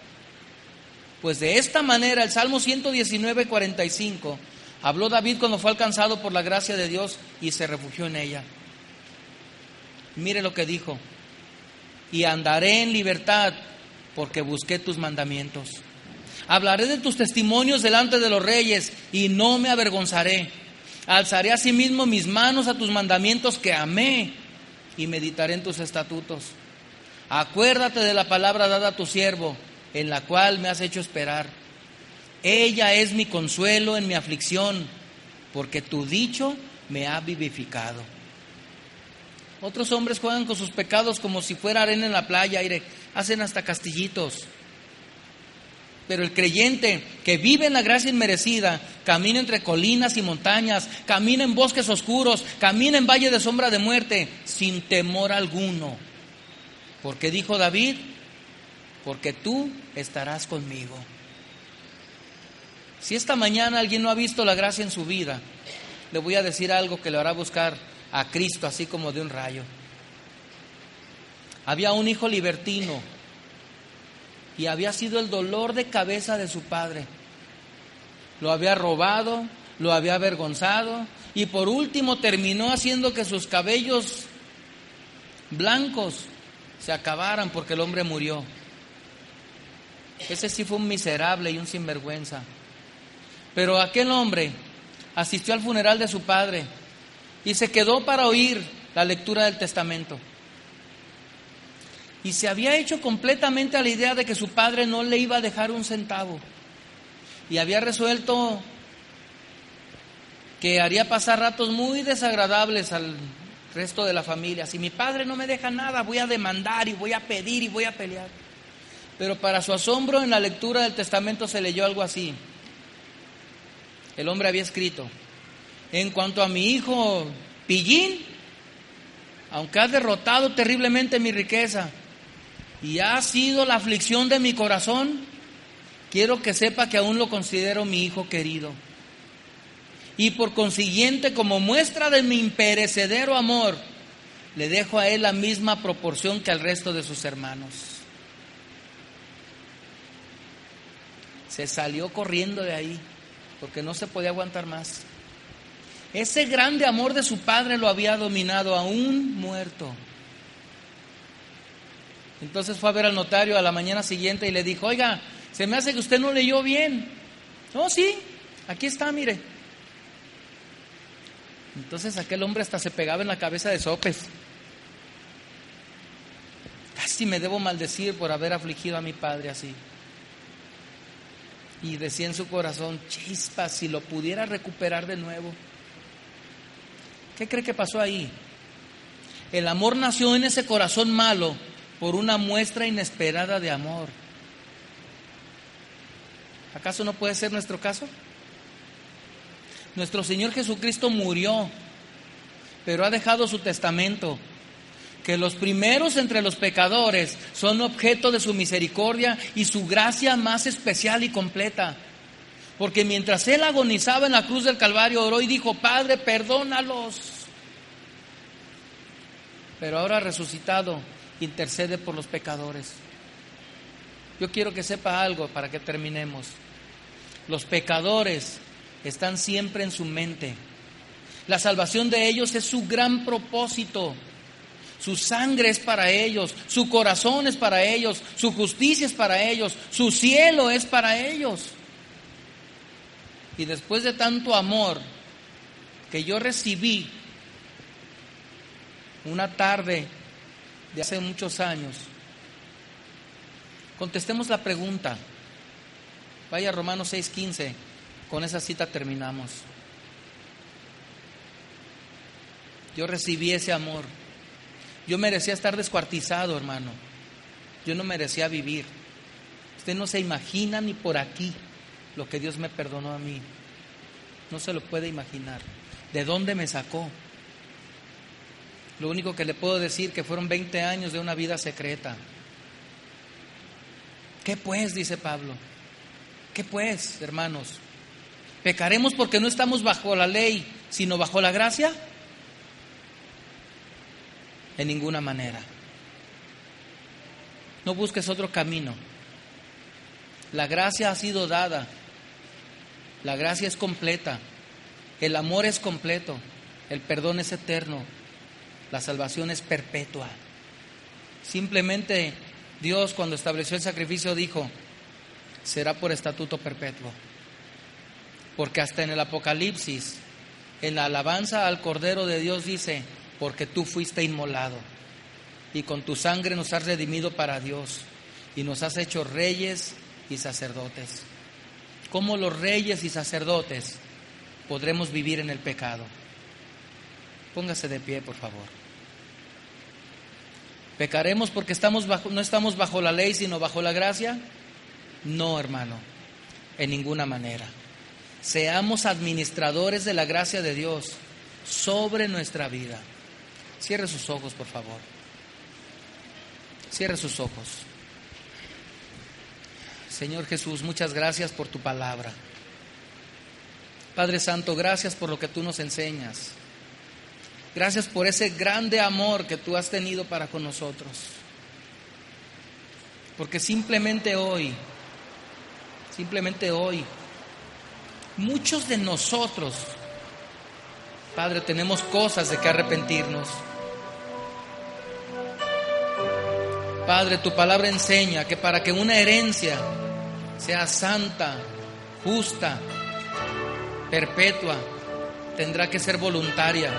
Pues de esta manera el Salmo 119, 45 habló David cuando fue alcanzado por la gracia de Dios y se refugió en ella. Mire lo que dijo, y andaré en libertad porque busqué tus mandamientos. Hablaré de tus testimonios delante de los reyes y no me avergonzaré. Alzaré asimismo mis manos a tus mandamientos que amé y meditaré en tus estatutos. Acuérdate de la palabra dada a tu siervo, en la cual me has hecho esperar. Ella es mi consuelo en mi aflicción, porque tu dicho me ha vivificado. Otros hombres juegan con sus pecados como si fuera arena en la playa, aire hacen hasta castillitos. Pero el creyente que vive en la gracia inmerecida, camina entre colinas y montañas, camina en bosques oscuros, camina en valle de sombra de muerte, sin temor alguno. Porque dijo David, porque tú estarás conmigo. Si esta mañana alguien no ha visto la gracia en su vida, le voy a decir algo que le hará buscar a Cristo así como de un rayo. Había un hijo libertino y había sido el dolor de cabeza de su padre. Lo había robado, lo había avergonzado y por último terminó haciendo que sus cabellos blancos se acabaran porque el hombre murió. Ese sí fue un miserable y un sinvergüenza. Pero aquel hombre asistió al funeral de su padre y se quedó para oír la lectura del testamento. Y se había hecho completamente a la idea de que su padre no le iba a dejar un centavo. Y había resuelto que haría pasar ratos muy desagradables al resto de la familia. Si mi padre no me deja nada, voy a demandar y voy a pedir y voy a pelear. Pero para su asombro en la lectura del testamento se leyó algo así. El hombre había escrito, en cuanto a mi hijo Pillín, aunque ha derrotado terriblemente mi riqueza y ha sido la aflicción de mi corazón, quiero que sepa que aún lo considero mi hijo querido. Y por consiguiente, como muestra de mi imperecedero amor, le dejo a él la misma proporción que al resto de sus hermanos. Se salió corriendo de ahí porque no se podía aguantar más. Ese grande amor de su padre lo había dominado aún muerto. Entonces fue a ver al notario a la mañana siguiente y le dijo, oiga, se me hace que usted no leyó bien. No, sí, aquí está, mire. Entonces aquel hombre hasta se pegaba en la cabeza de sopes. Casi me debo maldecir por haber afligido a mi padre así. Y decía en su corazón, chispa, si lo pudiera recuperar de nuevo. ¿Qué cree que pasó ahí? El amor nació en ese corazón malo por una muestra inesperada de amor. ¿Acaso no puede ser nuestro caso? Nuestro Señor Jesucristo murió, pero ha dejado su testamento, que los primeros entre los pecadores son objeto de su misericordia y su gracia más especial y completa. Porque mientras él agonizaba en la cruz del Calvario, oró y dijo, Padre, perdónalos. Pero ahora resucitado, intercede por los pecadores. Yo quiero que sepa algo para que terminemos. Los pecadores están siempre en su mente. La salvación de ellos es su gran propósito. Su sangre es para ellos, su corazón es para ellos, su justicia es para ellos, su cielo es para ellos. Y después de tanto amor que yo recibí una tarde de hace muchos años, contestemos la pregunta. Vaya Romanos 6:15. Con esa cita terminamos. Yo recibí ese amor. Yo merecía estar descuartizado, hermano. Yo no merecía vivir. Usted no se imagina ni por aquí lo que Dios me perdonó a mí. No se lo puede imaginar. ¿De dónde me sacó? Lo único que le puedo decir que fueron 20 años de una vida secreta. ¿Qué pues? dice Pablo. ¿Qué pues, hermanos? ¿Pecaremos porque no estamos bajo la ley, sino bajo la gracia? En ninguna manera. No busques otro camino. La gracia ha sido dada. La gracia es completa. El amor es completo. El perdón es eterno. La salvación es perpetua. Simplemente Dios cuando estableció el sacrificio dijo, será por estatuto perpetuo. Porque hasta en el Apocalipsis, en la alabanza al Cordero de Dios dice, porque tú fuiste inmolado y con tu sangre nos has redimido para Dios y nos has hecho reyes y sacerdotes. ¿Cómo los reyes y sacerdotes podremos vivir en el pecado? Póngase de pie, por favor. ¿Pecaremos porque estamos no estamos bajo la ley, sino bajo la gracia? No, hermano, en ninguna manera seamos administradores de la gracia de Dios sobre nuestra vida. Cierre sus ojos, por favor. Cierre sus ojos. Señor Jesús, muchas gracias por tu palabra. Padre Santo, gracias por lo que tú nos enseñas. Gracias por ese grande amor que tú has tenido para con nosotros. Porque simplemente hoy, simplemente hoy, muchos de nosotros, Padre, tenemos cosas de que arrepentirnos. Padre, tu palabra enseña que para que una herencia sea santa, justa, perpetua, tendrá que ser voluntaria.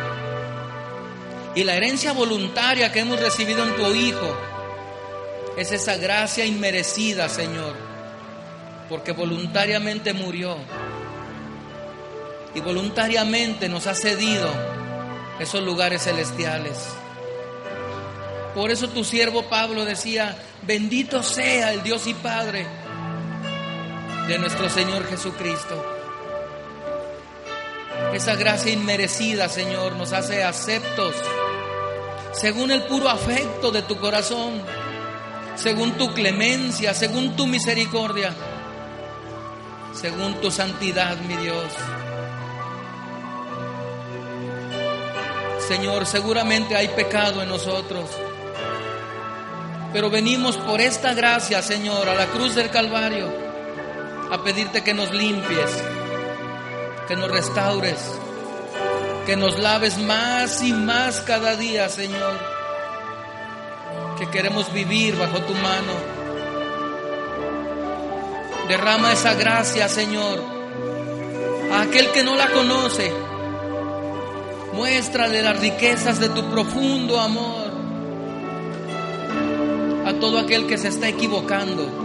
Y la herencia voluntaria que hemos recibido en tu Hijo es esa gracia inmerecida, Señor, porque voluntariamente murió y voluntariamente nos ha cedido esos lugares celestiales. Por eso tu siervo Pablo decía, bendito sea el Dios y Padre de nuestro Señor Jesucristo. Esa gracia inmerecida, Señor, nos hace aceptos según el puro afecto de tu corazón, según tu clemencia, según tu misericordia, según tu santidad, mi Dios. Señor, seguramente hay pecado en nosotros, pero venimos por esta gracia, Señor, a la cruz del Calvario, a pedirte que nos limpies, que nos restaures, que nos laves más y más cada día, Señor, que queremos vivir bajo tu mano. Derrama esa gracia, Señor, a aquel que no la conoce. Muéstrale las riquezas de tu profundo amor a todo aquel que se está equivocando.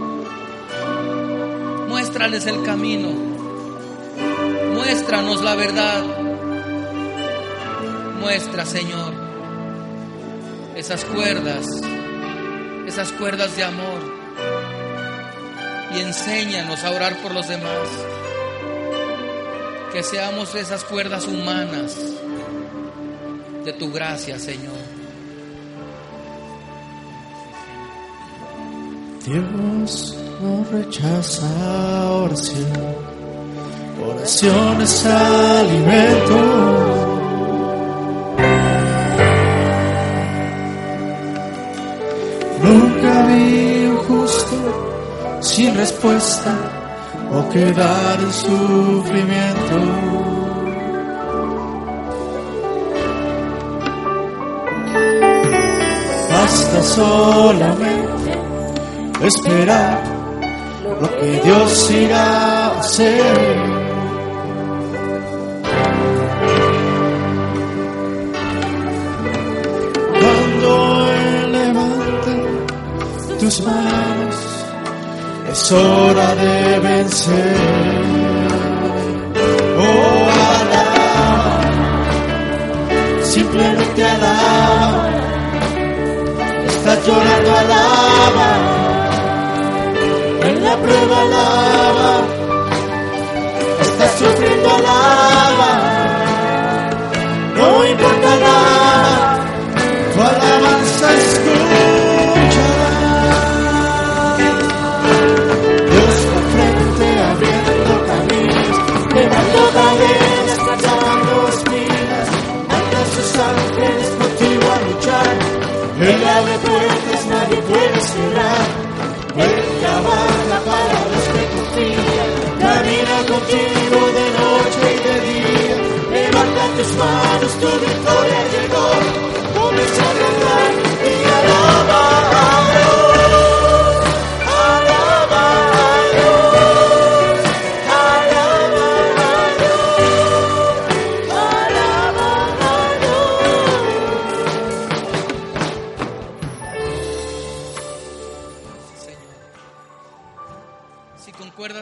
Muéstrales el camino. Muéstranos la verdad. Muestra, Señor, esas cuerdas, esas cuerdas de amor. Y enséñanos a orar por los demás. Que seamos esas cuerdas humanas de tu gracia, Señor. Dios no rechaza oración, oración es alimento. Nunca vi un justo sin respuesta o quedar en sufrimiento. Basta solamente esperar lo que Dios irá a hacer. Cuando Él levante tus manos, es hora de vencer. Oh, alaba, simplemente alaba. Estás llorando, alaba. Prueba, alaba. Estás sufriendo, alaba.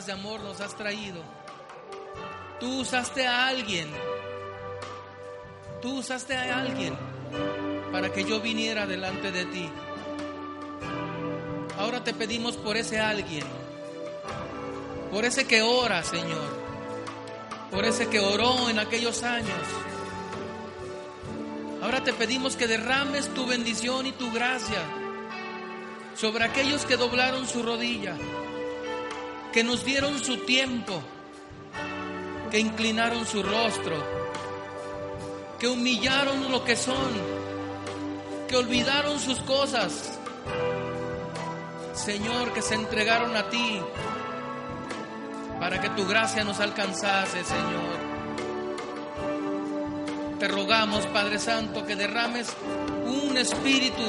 De amor nos has traído, tú usaste a alguien, tú usaste a alguien para que yo viniera delante de ti. Ahora te pedimos por ese alguien, por ese que ora, Señor, por ese que oró en aquellos años. Ahora te pedimos que derrames tu bendición y tu gracia sobre aquellos que doblaron su rodilla, que nos dieron su tiempo, que inclinaron su rostro, que humillaron lo que son, que olvidaron sus cosas. Señor, que se entregaron a ti para que tu gracia nos alcanzase, Señor. Te rogamos, Padre Santo, que derrames un espíritu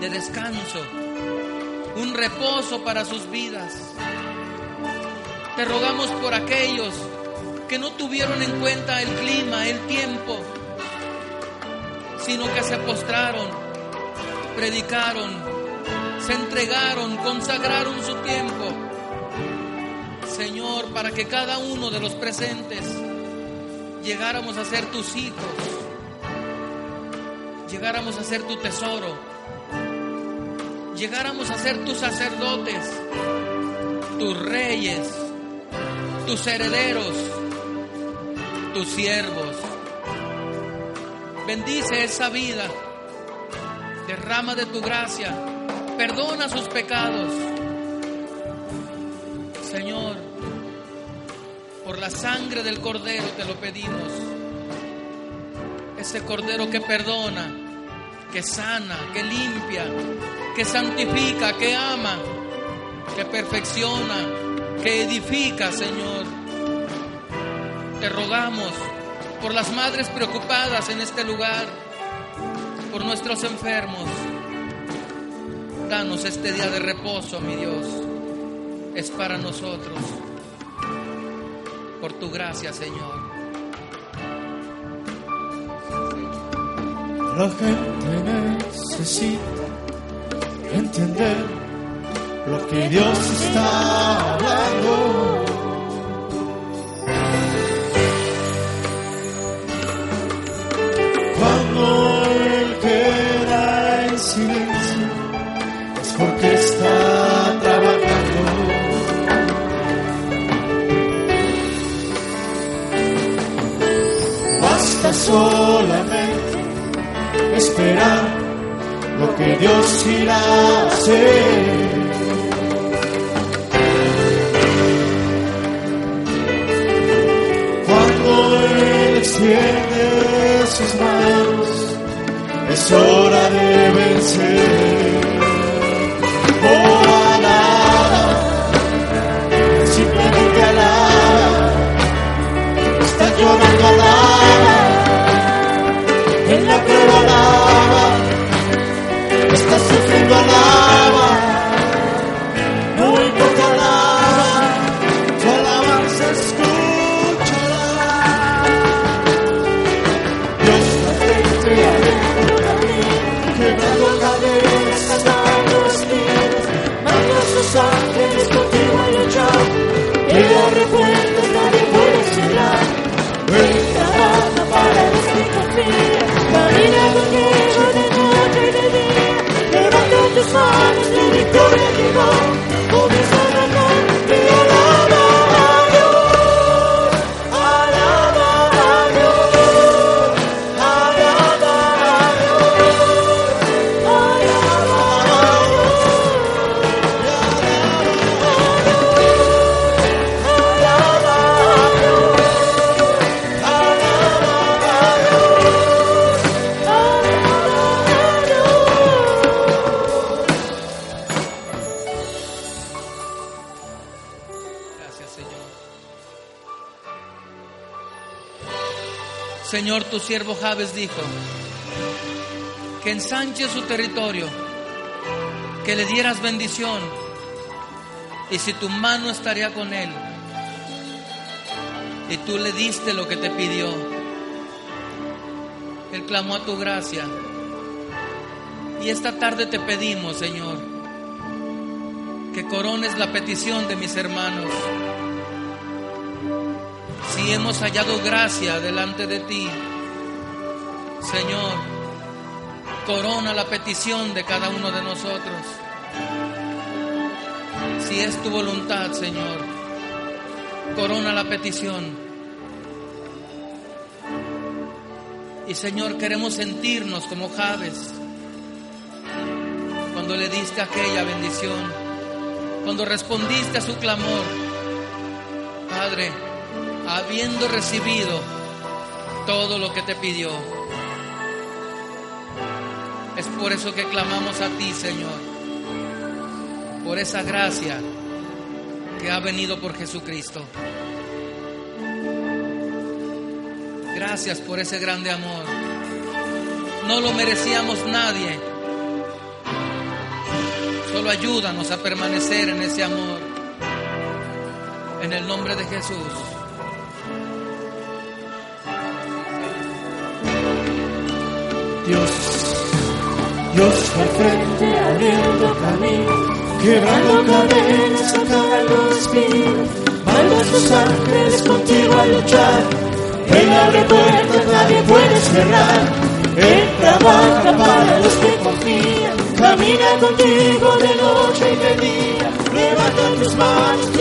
de descanso, un reposo para sus vidas. Te rogamos por aquellos que no tuvieron en cuenta el clima, el tiempo, sino que se postraron, predicaron, se entregaron, consagraron su tiempo. Señor, para que cada uno de los presentes llegáramos a ser tus hijos, llegáramos a ser tu tesoro, llegáramos a ser tus sacerdotes, tus reyes, tus herederos, tus siervos. Bendice esa vida, derrama de tu gracia, perdona sus pecados. Señor, por la sangre del Cordero te lo pedimos. Ese Cordero que perdona, que sana, que limpia, que santifica, que ama, que perfecciona, que edifica, Señor. Te rogamos por las madres preocupadas en este lugar, por nuestros enfermos. Danos este día de reposo, mi Dios. Es para nosotros por tu gracia, Señor. La gente necesita entender lo que Dios está hablando. Cuando Él queda en silencio, es porque está trabajando. Basta solamente esperar lo que Dios irá a hacer. Extiende sus manos, es hora de vencer. Tu siervo Javes dijo que ensanche su territorio, que le dieras bendición y si tu mano estaría con él. Y tú le diste lo que te pidió. Él clamó a tu gracia. Y esta tarde te pedimos, Señor, que corones la petición de mis hermanos. Si hemos hallado gracia delante de ti, Señor, corona la petición de cada uno de nosotros. Si es tu voluntad, Señor, corona la petición. Y Señor, queremos sentirnos como Javes cuando le diste aquella bendición. cuando respondiste a su clamor. Padre, habiendo recibido todo lo que te pidió. Es por eso que clamamos a ti, Señor, por esa gracia que ha venido por Jesucristo. Gracias por ese grande amor. No lo merecíamos nadie. Solo ayúdanos a permanecer en ese amor. En el nombre de Jesús. Dios, Dios al frente abriendo camino, quebrando cadenas, sacando espíritus, manda sus ángeles contigo a luchar. Él abre puertas, nadie puede cerrar. Él trabaja para los que confían, camina contigo de noche y de día. Levanta tus manos,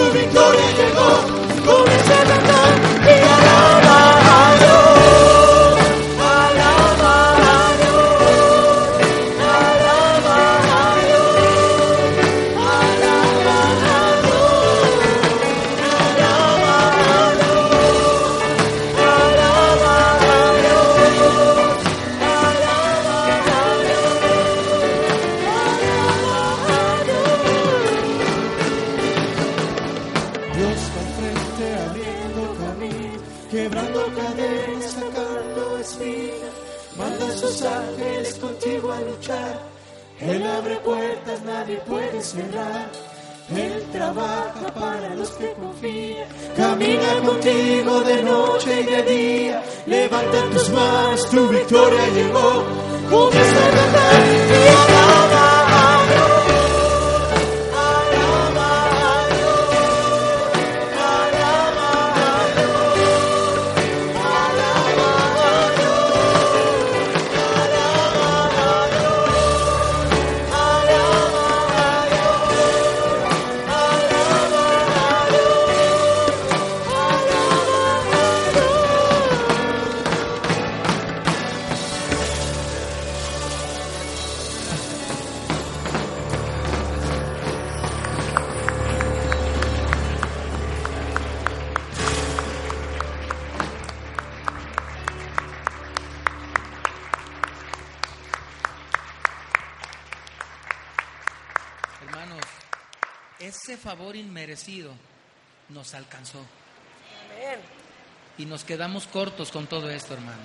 cortos con todo esto, hermano.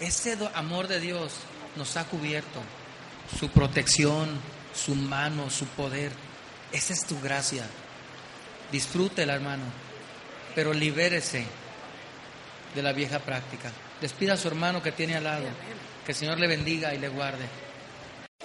Ese amor de Dios nos ha cubierto. Su protección, su mano, su poder. Esa es tu gracia. Disfrútela, hermano. Pero libérese de la vieja práctica. Despida a su hermano que tiene al lado. Que el Señor le bendiga y le guarde.